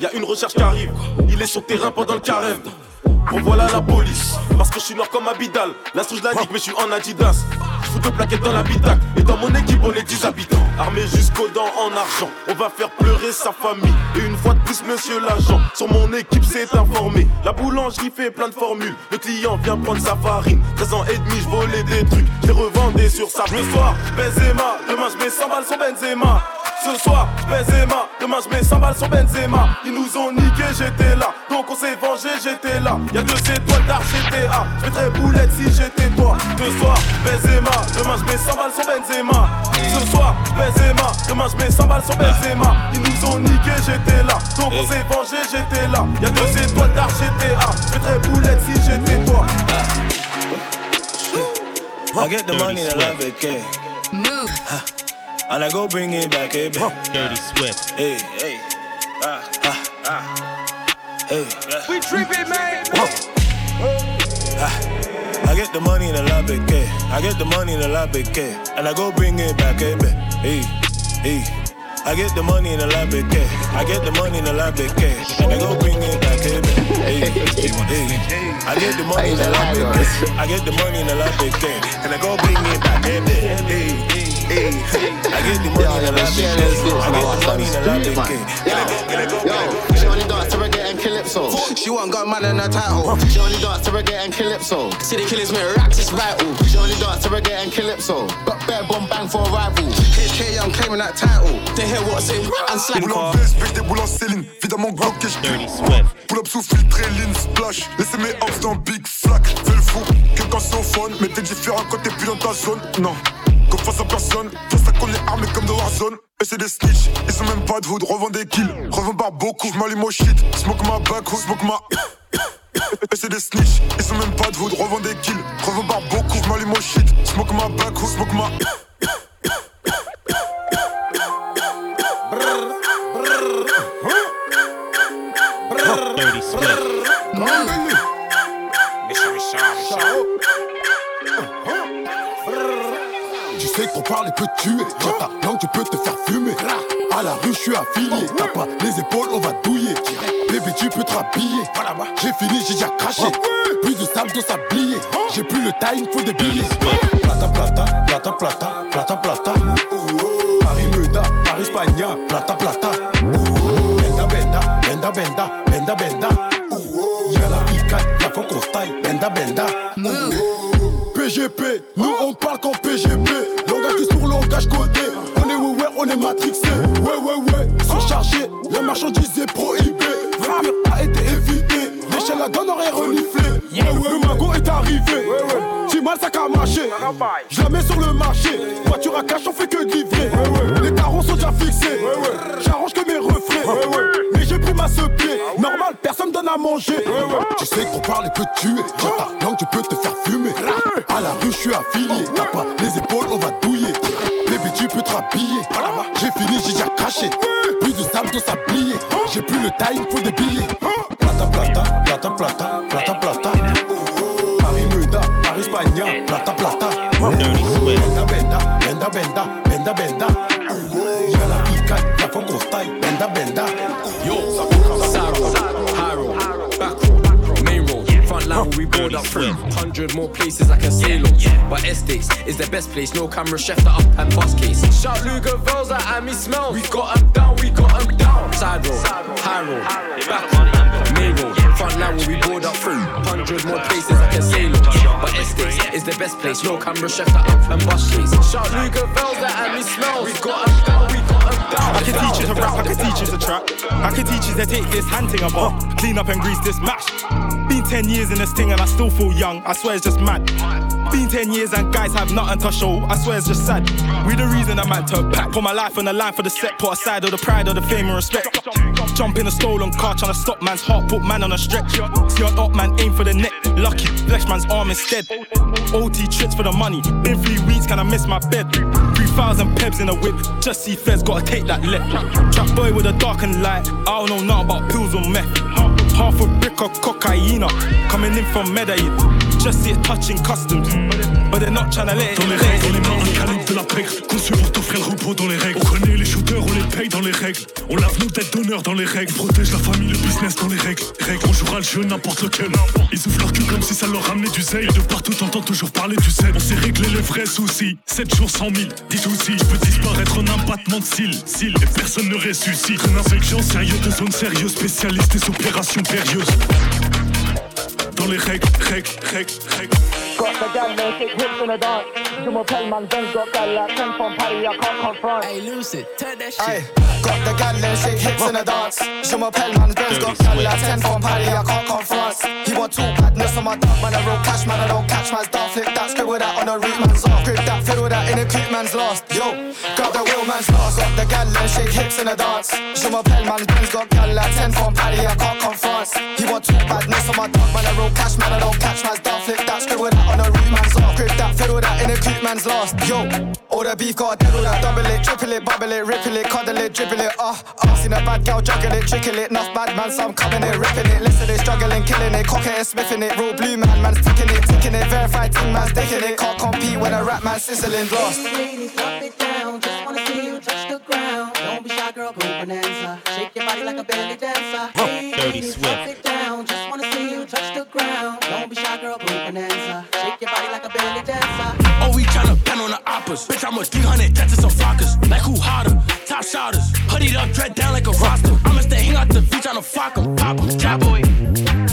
Y a une recherche qui arrive. Il est sur le terrain pendant le carême. Bon voilà la police. Parce que je suis noir comme Abidal. La souche la ligue, mais je suis en Adidas. J'fous deux plaquettes dans l'habitacle. Et dans mon équipe, on est 10 habitants. Armés jusqu'aux dents en argent. On va faire pleurer sa famille. Et une fois de plus, monsieur l'agent. Sur mon équipe, c'est informé. La boulangerie fait plein de formules. Le client vient prendre sa farine. 13 ans et demi, je volais des trucs. Je revendais sur sa Ce soir, Benzema. Demain, je mets 100 balles sur Benzema. Ce soir, Benzema, demain je mets 100 balles sur Benzema. Ils nous ont niqué, j'étais là. Donc on s'est vengé, j'étais là. Y'a deux étoiles d'art, GTA. J'mettrais boulette si j'étais toi. Ce soir, Benzema, demain je mets 100 balles sur Benzema. Ce soir, Benzema, demain je mets 100 balles sur Benzema. Ils nous ont niqué, j'étais là. Donc on s'est vengé, j'étais là. Y'a deux étoiles d'art, GTA. J'mettrais boulette si j'étais toi. I get the money and I love it, okay. Move. And I go bring it back, hey, babe. Dirty Swift. Hey, hey. Ah, ah, ah. Hey. We tripping, man. Ah. I get the money and I love it, okay. I get the money and I love it, okay. And I go bring it back, hey, babe. Hey, hey. I get the money and I love it, okay. I get the money and I love it, okay. And I go bring it back, hey, babe. Hey, *laughs* hey. I get the money and I love it, okay. I get the money and I love it, okay. And I go bring it back, hey. Hey, hey. Hey, I get the money and I love it, okay. I get the money and I love it, okay. And I go, and I go, and I she only dance to reggae and calypso. She won't got man in her title. She only dance to reggae and calypso. See the killers make racks, it's vital. She only dance to reggae and calypso. Got bare bomb bang for a rival. HK Young claiming that title. They hear what's in and slap. Boule en veste, pêche des boules en céline. Évidemment, Glock et Dirty Swift. Pull up sous filtré, lean, splash. Laissez mes hops dans Big Flack. Fais le fou, que quand c'est au phone. Mais t'es différent quand t'es plus dans ta zone. Non, comme face à personne. Pour ça qu'on est armé comme de Warzone. Et c'est des snitch, ils ont même pas de hood. Revends des kills, revends par beaucoup. J'm'allume au shit, smoke ma back, smoke ma. *coughs* Et c'est des snitch, ils ont même pas de hood. Revends des kills, revends par beaucoup. J'm'allume au shit, smoke ma back, smoke ma. Dirty Swift. Tu sais qu'on parle et peut tuer? Quand ta langue, tu peux te faire fumer. À la rue, je suis affilié. T'as pas les épaules, on va douiller. Bébé, tu peux te rhabiller. J'ai fini, j'ai déjà craché. Plus de sable, de sablier. J'ai plus le time, faut des billets. Plata, plata, plata, plata, plata, plata. Paris Meda, Paris Spagna, plata, plata. Benda, benda, benda, benda, benda, benda. Y'a la pica, la coco style, benda, benda. PGP, marché. Je la mets sur le marché. Voiture à cash, on fait que livrer. Les tarons sont déjà fixés. J'arrange que mes refrains. Mais j'ai pris ma ce pied. Normal, personne donne à manger. Tu sais qu'on parle et peut tuer. Quand ta langue, tu peux te faire fumer. À la rue, je suis affilié. T'as pas les épaules, on va douiller. Bébé, tu peux te rhabiller. J'ai fini, j'ai déjà craché. Plus de sable, de sablier. J'ai plus le time, faut des billets. Line where we board up through. Hundred more places I can sail on. But estates is the best place. No camera, chef the up and bus case. Shout Luger Vels at Amy Smell. We got 'em down, we got 'em down. Side road, high road, back road, main road, front line where we board up through. Hundred more places I can sail on. But estates is the best place. No camera, chef the up and bus case. Shout Luger Vels at Amy Smell. We got 'em down, we got 'em down. I can teach you to rap, I can teach you to trap. I can teach you to take this hunting a bar, clean up and grease this mash. Been 10 years in this thing and I still feel young, I swear it's just mad. Been 10 years and guys have nothing to show, I swear it's just sad. We the reason I'm at to pack. Put my life on the line for the set, put aside all the pride, all the fame and respect. Jump in a stolen car, tryna stop man's heart, put man on a stretch. See on up, man, aim for the neck. Lucky, flex man's arm instead. OT trips for the money. Been three weeks, can I miss my bed? 3,000 pebs in a whip, just see feds, gotta take that left. Trap boy with a darkened light, I don't know nothing about pills or meth. Half a brick of cocaine, coming in from Medellin. Just see it touching customs. But they're not trying to let it Dans les règles, on est mort, le calibre de la pègre. Conçu pour t'offrir le repos dans les règles. On connaît les shooters, on les paye dans les règles. On lave nos têtes d'honneur dans les règles. On protège la famille, le business dans les règles. Règles, on jouera le jeu n'importe lequel. Ils ouvrent leur cul comme si ça leur ramenait du zèle. De partout, t'entends toujours parler du zèle. On sait régler les vrais soucis. 7 jours, 100 000. Dis aussi, je peux disparaître en un battement de cils. Cils, et personne ne ressuscite. Un infection sérieux de zone sérieuse. Spécialiste des opérations périlleuses. Dans les règles, règles, règles, règles. Got the gal, no shit, hips in the dance. Jim Pell, man, Ben's got gal like 10 from Paddy, I can't confront. Hey, Lucid, turn that Aye, got the gal, no shake hips in the dance. Je m'appelle man, Ben's got gal like 10 from Paddy, I can't confront. He want two badness on my dog, man, I roll cash, man, I don't catch man's dog. Flip that, scribble that on the root man's off. Grip that, fiddle that in a creep man's lost. Yo, got the real man's lost. Got the gal, no shake hips in the dance. Je m'appelle man, Ben's got gal like 10 from Paddy, I can't confront. He want two badness on my dog, man, I roll cash, man, I don't catch man's dog. Flip that, scribble that on the root man's off. Grip that, fiddle that in a creep man's lost. Yo, all the beef got dead, all that double it, triple it, bubble it, ripple it, cuddle it, dribble it, ah, uh, uh. Seen a bad girl juggle it, trickle it, enough bad man, some coming it, ripping it, listen it, struggling, killing it, cock it, smiffing it, real blue man, man's ticking it, ticking it, verified team man's taking it, can't compete when a rap man sizzling lost. Ladies, drop it down. Just wanna see you touch the ground. Don't be shy, girl, go bonanza. Shake your body like a belly dancer. Dirty Ladies, drop Swift. it down. Just wanna see you touch the ground. Don't be shy, girl, go bonanza. Oh, we tryna pen on the oppas. Bitch, I'm a 300 dead to some flockers. Like who hotter? Top shotters. Hoodied up, dread down like a roster. I'ma stay hang out the beach tryna fuck 'em. Pop 'em. Cowboy.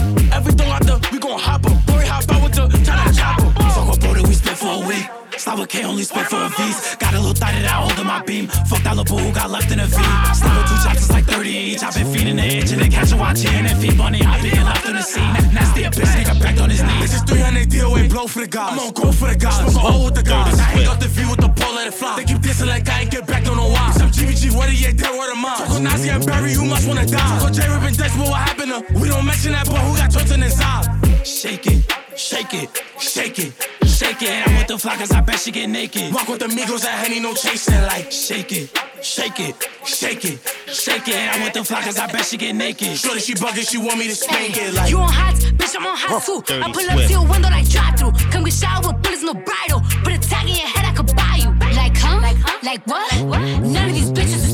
Slap with K, only spit for a V's. Got a little thigh that I hold in my beam. Fuck that little boo who got left in a V. Slap with two chops, it's like 30 each. I've been feeding the itch and they catch a watch in and feed bunny. I been left in the scene. Nasty a bitch, nigga back on his knees. This is 300 DOA blow for the guys. I'm on go for the guys. Smoke a hole with the guys. I hang up the V with the pole, let it fly. They keep dissing like I ain't get back, don't know why. Some GBG, what are you dead, word of mine? Talk on Nazi and Barry, you must wanna die. Talk on J Rip and Dex, what happened to? We don't mention that, but who got twisted inside? Shake it, shake it, shake it. Shake it, I'm with the fly cause I bet she get naked. Walk with the Migos at Henny, no chasing. Like, shake it, shake it, shake it, shake it. I'm with the fly cause I bet she get naked. Shorty, she bugging, she want me to spank it. Like, You on hot, bitch, I'm on hot too. I pull up to your window like drive through. Come get shower with bullets, no bridle. Put a tag in your head, I could buy you. Like, huh? Like, huh? Like what? Mm-hmm. None of these bitches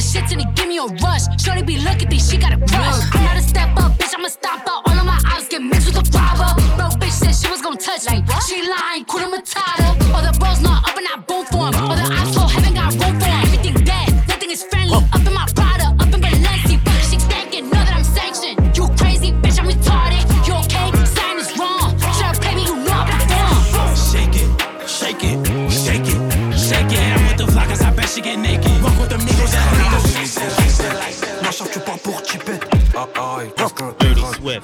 the shit and they give me a rush. Shorty be looking, think she got a crush. I'm not a step up, bitch, I'm a stop out. All of my eyes get mixed with the robber. Bro, bitch said she was gonna touch me. She lying, Kuna Matata. All the bros not up and I boom for him. All the for heaven got room for him. Everything dead, nothing is friendly. Up in my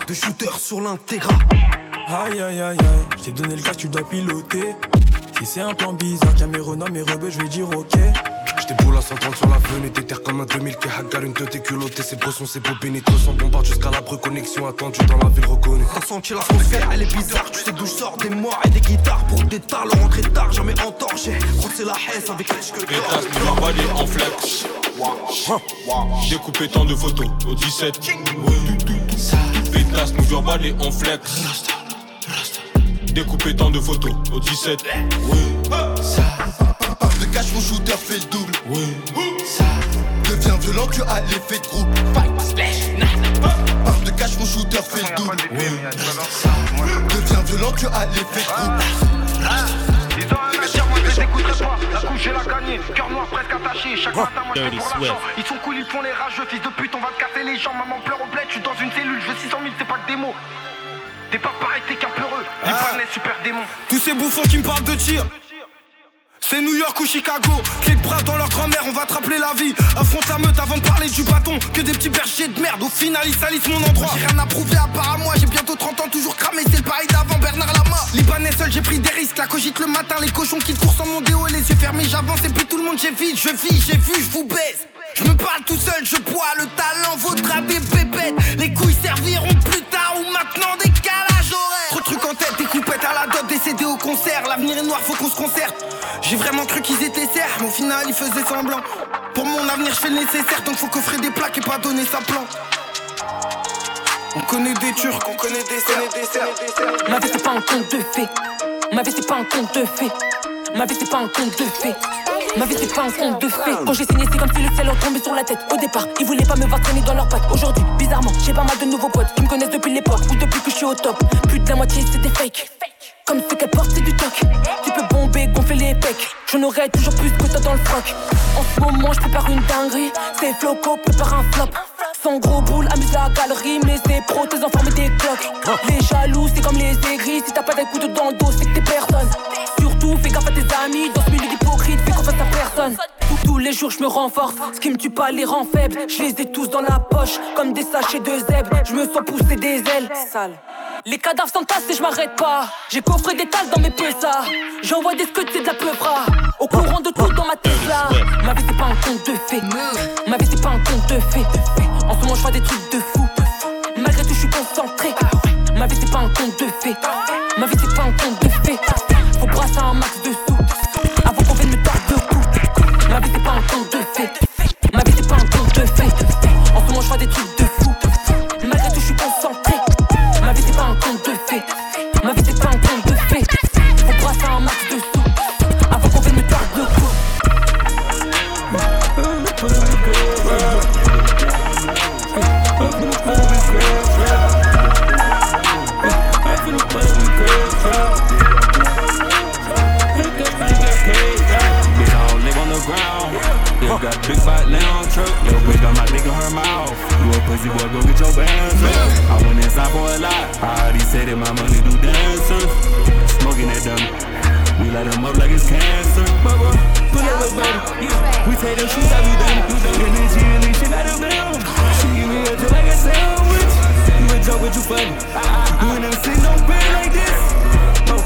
de shooter sur l'intégra. Aïe aïe aïe aïe, je t'ai donné le cas, tu dois piloter. Si c'est un plan bizarre, Cameron, mes rebeux, je vais dire ok. J'étais pour la 130 sur l'avenue, t'es terre comme un 2000 qui hagar une tête et culotté, ses bossons, ses beaux pénétreux sans bombarde jusqu'à la connexion attendue dans la ville reconnue. T'as senti l'atmosphère, elle est bizarre. Tu sais d'où je sors des morts et des guitares pour des talents. Rentré tard, jamais entorché. Croisé la haisse avec les que Pétasse, nous l'envoyer en flex. Découper tant de photos au 17. Nous emballer en flex. Découper tant de photos au 17. Paf de cash, mon shooter fait le double. Deviens violent, tu as l'effet de groupe. Paf de cash, mon shooter fait le double. Deviens violent, tu as l'effet de groupe. Je pas. La couche, j'ai la gagnée, cœur noir presque attaché. Chaque matin, moi je fais pour l'argent. Ils sont cool, ils font les rageux, fils de pute, on va te casser les jambes. Maman pleure au bled, je suis dans une cellule, je veux 600 000, c'est pas que des mots. T'es pas pareil, t'es qu'un peureux. Les planètes super démons. Tous ces bouffons qui me parlent de tir. C'est New York ou Chicago, clé bras dans leur grand-mère, on va te rappeler la vie. Affronte la meute avant de parler du bâton, que des petits bergers de merde. Au final, ils salissent mon endroit. J'ai rien à prouver à part à moi, j'ai bientôt 30 ans, toujours cramé, c'est le pareil d'avant Bernard Lama. Libanais seul, j'ai pris des risques, la cogite le matin, les cochons qui courent sans mon déo, les yeux fermés, j'avance et puis tout le monde j'évite, je vis, j'ai vu, je vous baisse. Je me parle tout seul, je bois, le talent vaudra des pépettes. Les couilles serviront plus tard ou maintenant décalage horaire. Des CD au concert. L'avenir est noir, faut qu'on se concerte. J'ai vraiment cru qu'ils étaient serres, mais au final ils faisaient semblant. Pour mon avenir, je fais le nécessaire, donc faut coffrer des plaques et pas donner sa plan. On connaît des Turcs, on connaît des cerfs. Ma vie c'est pas un conte de fées. Ma vie c'est pas un conte de fées. Ma vie c'est pas un conte de fées. Ma vie c'est pas un conte de fées. Quand j'ai signé, c'est comme si le ciel leur tombait sur la tête. Au départ, ils voulaient pas me voir traîner dans leurs pattes. Aujourd'hui, bizarrement, j'ai pas mal de nouveaux potes qui me connaissent depuis l'époque ou depuis que je suis au top. Plus de la moitié, c'est des fakes. Comme ce qu'elle porte, c'est du toc. Tu peux bomber, gonfler les pecs. J'en aurais toujours plus que toi dans le froc. En ce moment, je prépare une dinguerie. C'est Floco, prépare un flop. Sans gros boule, amuse la galerie. Mais c'est pro, tes enfants, des cloques. Les jaloux, c'est comme les aigris. Si t'as pas d'un couteau dans le dos, c'est que t'es personne. Fais gaffe à tes amis. Dans ce milieu d'hypocrite, fais confiance à personne. Tous, les jours, je me renforce. Ce qui me tue pas les rend faibles. Je les ai tous dans la poche, comme des sachets de zèbre. Je me sens pousser des ailes. Sale. Les cadavres s'entassent et je m'arrête pas. J'ai coffré des tasses dans mes PSA. J'envoie des scuds, c'est de la peupra. Au courant de tout dans ma Tesla. Ma vie c'est pas un conte de fées. Ma vie c'est pas un conte de fées. En ce moment je fais des trucs de fou. Malgré tout je suis concentré. Ma vie c'est pas un conte de fées. Ma vie c'est pas un conte de bands up. I went inside for a lot. I already said that my money do dancers. Smoking that dummy. We light them up like it's cancer. Bubba, put up a baby. We take them shoes out, we done. And this shit out of them. She give me a just like a sandwich. You a joke, but you funny. You ain't never seen no bread like this. Oh,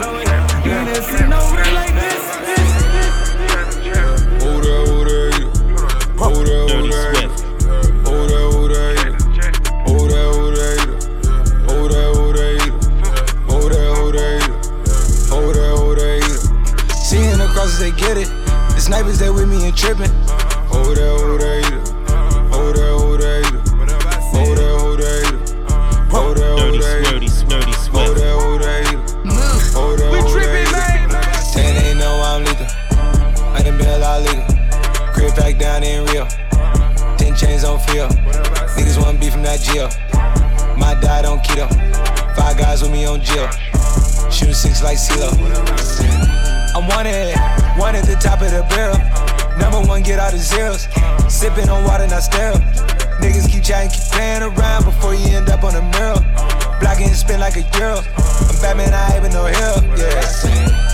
no, no, you ain't never seen no bread like this. The snipers, they with me and tripping. Hold that, hold that, eat it. Hold that, hold that, eat it. Hold that, hold that, eat it. Hold that, hold that, eat it. Hold that, hold that, eat it. Hold that, hold that, eat it. Saying they know I'm lethal. I done been a lot legal. Crib packed down in Rio. Uh-huh. Ten chains on feel. Niggas want beef from that jail. Uh-huh. My diet on keto. Five guys with me on jail. Uh-huh. Shooting six like CeeLo. I'm one at one at the top of the barrel. Number one, get out the zeros. Sipping on water, not sterile. Niggas keep chatting, keep playing around before you end up on the mirror. Blocking and spin like a girl. I'm Batman, I ain't even no hell. Yeah.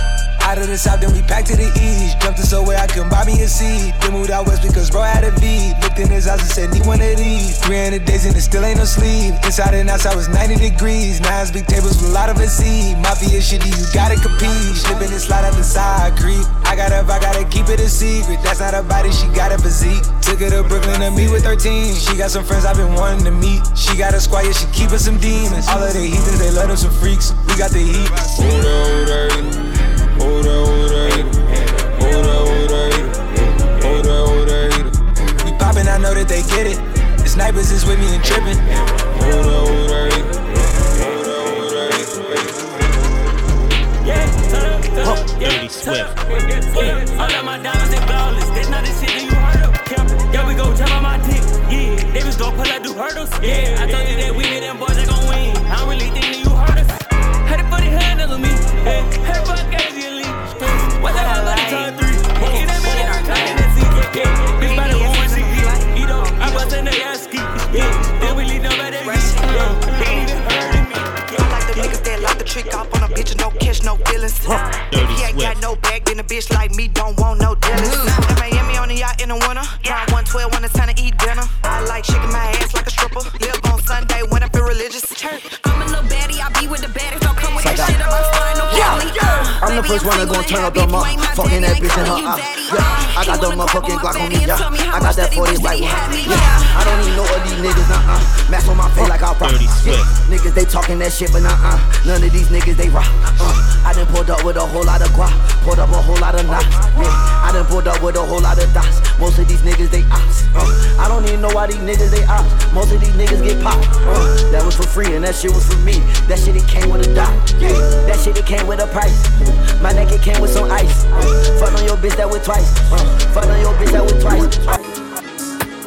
Out of the south, then we packed to the east. Jumped in so way I couldn't buy me a seat. Then moved out west because bro had a V. Looked in his eyes and said, need one of these. 300 days and it still ain't no sleep. Inside and outside was 90 degrees. Nines, big tables with a lot of a seat. Mafia shit, you gotta compete. Slipping and slide out the side creep. I gotta, I gotta keep it a secret. That's not a body, she got a physique. Took her to Brooklyn to meet with 13. She got some friends I've been wanting to meet. She got a squad, yeah, she keepin' some demons. All of the heathens, they love them some freaks. We got the heat. Hold that, hold that, We poppin', I know that they get it. The snipers is with me and trippin'. Hold that, hold that, eat it. Hold that, hold that, eat it. Dirty Swift. Yeah, all of my diamonds and flawless. That's not the shit that you heard of. Yeah, we go tap on my dick. Yeah, they was gon' pull up do hurdles. Yeah, I told you that we and them boys are gon' win. I don't really think that you heard us. Had it for the handle of me. Yeah, had it What the hell like turn three? Get that man in our time. Yeah, bitch better one see. Eat up, I bust in the ass ski. Yeah, then we leave nobody. Yeah, uh, they ain't even heard of me. Like the niggas that lock the trick off on a bitch and no catch, no feelings. If he ain't got no bag, then a bitch like me don't want no dealers. In mm. Miami on the yacht in the winter. Prime 112 when it's time to eat dinner. The first one that's gonna turn up the motherfucking that bitch in her eye. Yeah, I got the motherfucking Glock on me, yeah. I got that 40 right one. Yeah, I don't even know what these niggas, uh uh. Mask on my face like I rock. Yeah. Niggas, they talking that shit, but uh uh. None of these niggas, they rock. Uh, I done pulled up with a whole lot of guap. Pulled up a whole lot of knots. Yeah, I done pulled up with a whole lot of dots. Most of these niggas, they ops. Uh, I don't even know why these niggas, they ops. Most of these niggas get popped. Uh, that was for free, and that shit was for me. That shit, it came with a dot. Yeah, that shit, it came with a price. My came with some ice. Uh, fuck on your bitch, that with twice. Uh, fuck on your bitch, that with twice.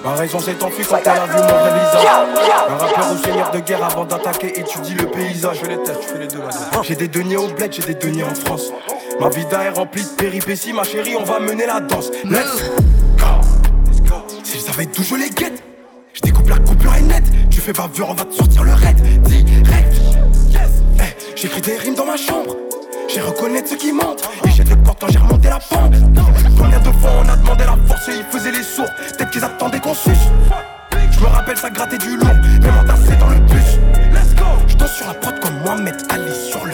Ma raison s'est enfuie quand elle a vu mon vrai visage. Un rappeur au seigneur de guerre avant d'attaquer étudie le paysage. Je les têtes, je fais les deux J'ai des deniers au bled, j'ai des deniers en France. Ma vida est remplie de péripéties, ma chérie, on va mener la danse. Let's go. Si je savais d'où je les guette, je découpe la coupure est nette. Tu fais bavure, on va te sortir le raid. Direct. Yes. Hey, J'écris des rimes dans ma chambre. J'ai reconnaître ceux qui mentent. Et j'ai des j'ai remonté la pente. Combien de fois on a demandé la force et ils faisaient les sourds? Peut-être qu'ils attendaient qu'on suce. Je me rappelle ça grattait du lourd. Même entassé dans le bus. Let's go. Je danse sur la prod comme Mohamed Ali sur le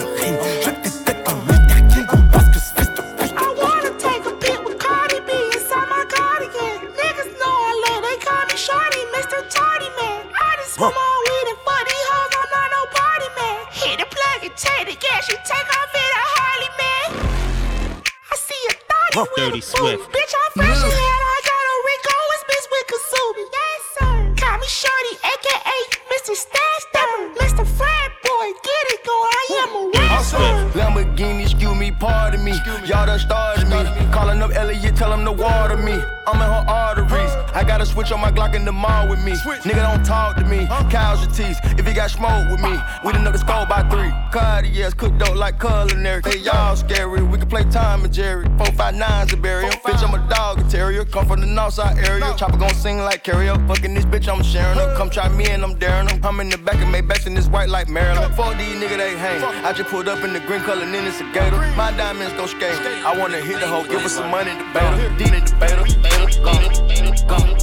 switch on my Glock in the mall with me. Nigga don't talk to me. Casualties. If you got smoke with me, we done know the score by three. Cartiers cooked dope like culinary. Hey, y'all scary. We can play Tom and Jerry. Four five nines a barrier. Bitch, I'm a dog a terrier. Come from the north side area. Chopper gon' sing like carrier. Fucking this bitch, I'm sharing her. Come try me and I'm daring them. I'm in the back of Maybach and this white like Maryland. Fuck these nigga, they hang. I just pulled up in the green color, and then it's a gator. My diamonds go skate. I wanna hit the hoe, give her some money to beta. D in the beta.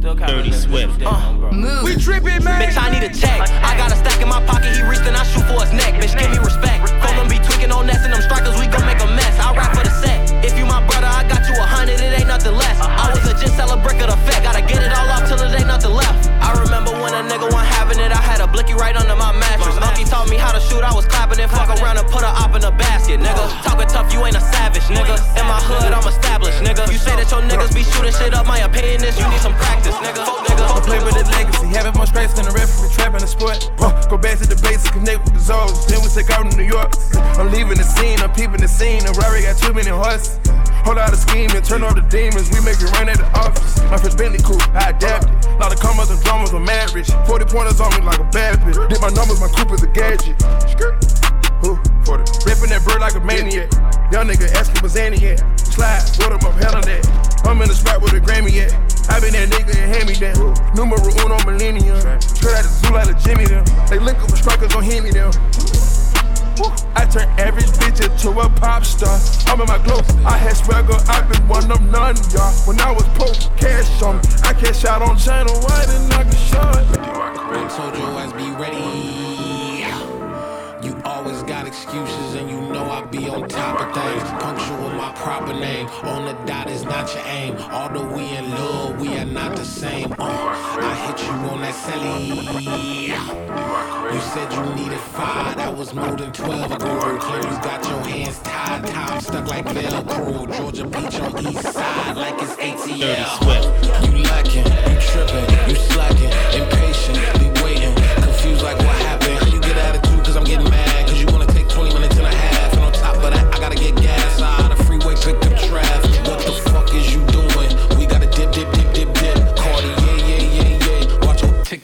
Dirty Swift. We trippin', man. Bitch, I need a check. I got a stack in my pocket. He reached and I shoot for his neck. Bitch, give me respect. Phone be tweaking on nets and them strikers. We gon' make a mess. I rap for the set. If you my brother, I got you a hundred. It ain't nothing less. I was a just sell a brick of the fat. Gotta get it all off till it ain't nothing left. I remember when a nigga wasn't having it. I had a blicky right under my mattress. Unky taught me how to shoot. I was clapping and fuck around and put a op in a basket, nigga. Talking tough, you ain't a savage, nigga. In my hood, I'm established, nigga. You say that your niggas be shooting shit up. My opinion is you need some practice, nigga. Fuck, nigga. Don't play with the legacy, having more stripes than the referee, trapping the sport. Go back to the basics, connect with the zones. Then we take out to New York. I'm leaving the scene, I'm peeping the scene. The Rari got too many horses. Whole lot of scheming, turn off the demons. We make it rain at the office. My first Bentley coupe, I adapted. Lot of commas and dramas, mad rich. 40 pointers on me like a bad bitch. Did my numbers, my coupe is a gadget. 40. Ripping that bird like a maniac. Young nigga asking what's Annie at. Slide, what up, I'm hell on that. I'm in the spot with a Grammy at. I been that nigga and hand me down. Numero uno millennium. Straight out the zoo like a Jimmy them. They link up with strikers on Henny them. I turn average bitch into a pop star. I'm in my glow. I had swagger, I've been one of none, y'all. When I was broke, cash on me. I cash out on channel, why didn't I shot? I told your ass be ready. Got excuses and you know I be on top of things. Punctual with my proper name. On the dot is not your aim. Although we in love, we are not the same. Uh, I hit you on that celly. You said you needed five, that was more than 12 ago. Claim you got your hands tied, time stuck like Velcro. Georgia Beach on east side like it's ATL. You lacking, you tripping, you slacking, impatiently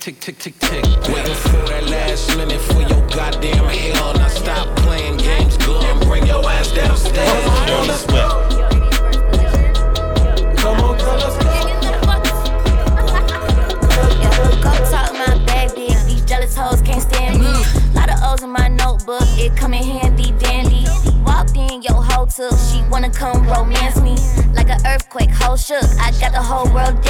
tick, tick, tick, tick. Waiting for that last minute for your goddamn hell. Now stop playing games, go and bring your ass downstairs. Dirty Swift. Come on, girl, let's Go talk my bag big. These jealous hoes can't stand me. Lot of O's in my notebook, it come in handy dandy. Walked in, your hoe took. She wanna come romance me. Like an earthquake, whole shook. I got the whole world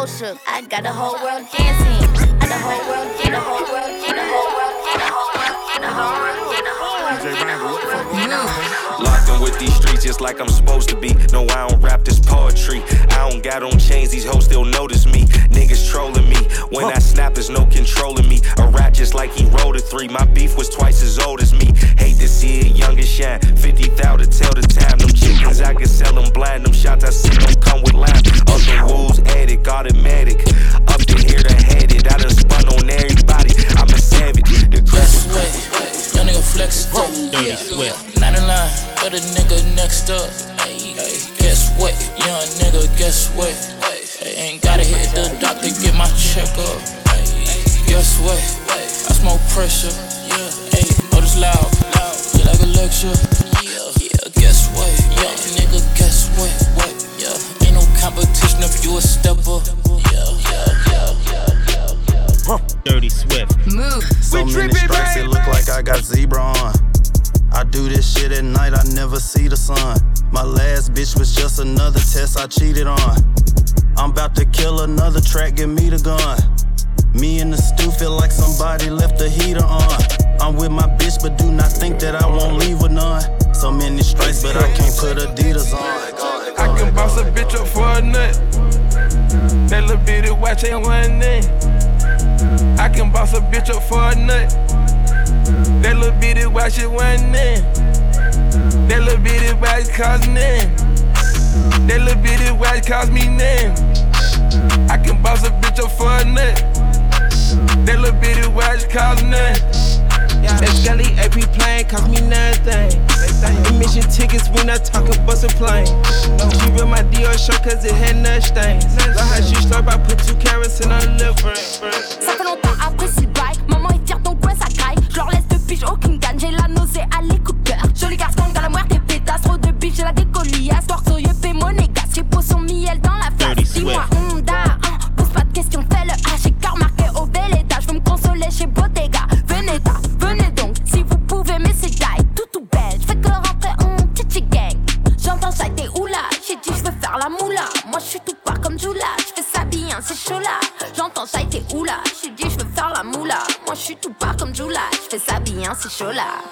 whole shook. I got the whole world dancing. I the whole world, the whole world, the whole world, the whole world, the whole world, get the whole world. Mm. Locking with these streets just like I'm supposed to be. No, I don't rap this poetry. I don't got on chains, these hoes still notice me. Niggas trolling me. When I snap, there's no controlling me. A rat just like he rolled a three. My beef was twice as old as me. Hate to see it young and shine. 50,000 to tell the time. Them chickens, I can sell them blind. Them shots I see don't come with line. Other rules added, automatic. Up to here to head it. I done spun on everybody. I'm a savage. The Guess what? Young nigga flex it up. Dirty Swift. 99, but a nigga next up. Ay, ay, guess what? Young nigga, guess what? Ay, ain't gotta hit the doctor, get my check up. Ay, guess what? I smoke pressure. Yeah, ay, know this loud. Feel like a lecture. Yeah, yeah, guess what? Young nigga, guess what? What? Yeah, ain't no competition if you a stepper. Yeah, yeah, yeah, yeah. Dirty Swift. Move. So many stripes, it look like I got zebra on. I do this shit at night, I never see the sun. My last bitch was just another test I cheated on. I'm about to kill another track, give me the gun. Me in the stew feel like somebody left the heater on. I'm with my bitch, but do not think that I won't leave with none. So many stripes, but I can't put Adidas on. I can boss a bitch up for a nut. That little bitty watch ain't one name. I can boss a bitch up for a nut. That little bitty watch it one name. That little bitty watch cost name. That little bitty watch cost me name. I can boss a bitch up for a nut. That little bitty watch cost none. That Skelly AP plane cost me nothing. Admission tickets, we not talking bus a plane. She real my Dior shirt cause it had nut stains. Like how she slurp, I put two carrots in her liver. Ça fait longtemps après c'est le bail. Maman est fière donc ouais ça caille. Je leur laisse de pige aucune gagne. J'ai la nausée à l'écouteur. Joli garçon dans la moire lá.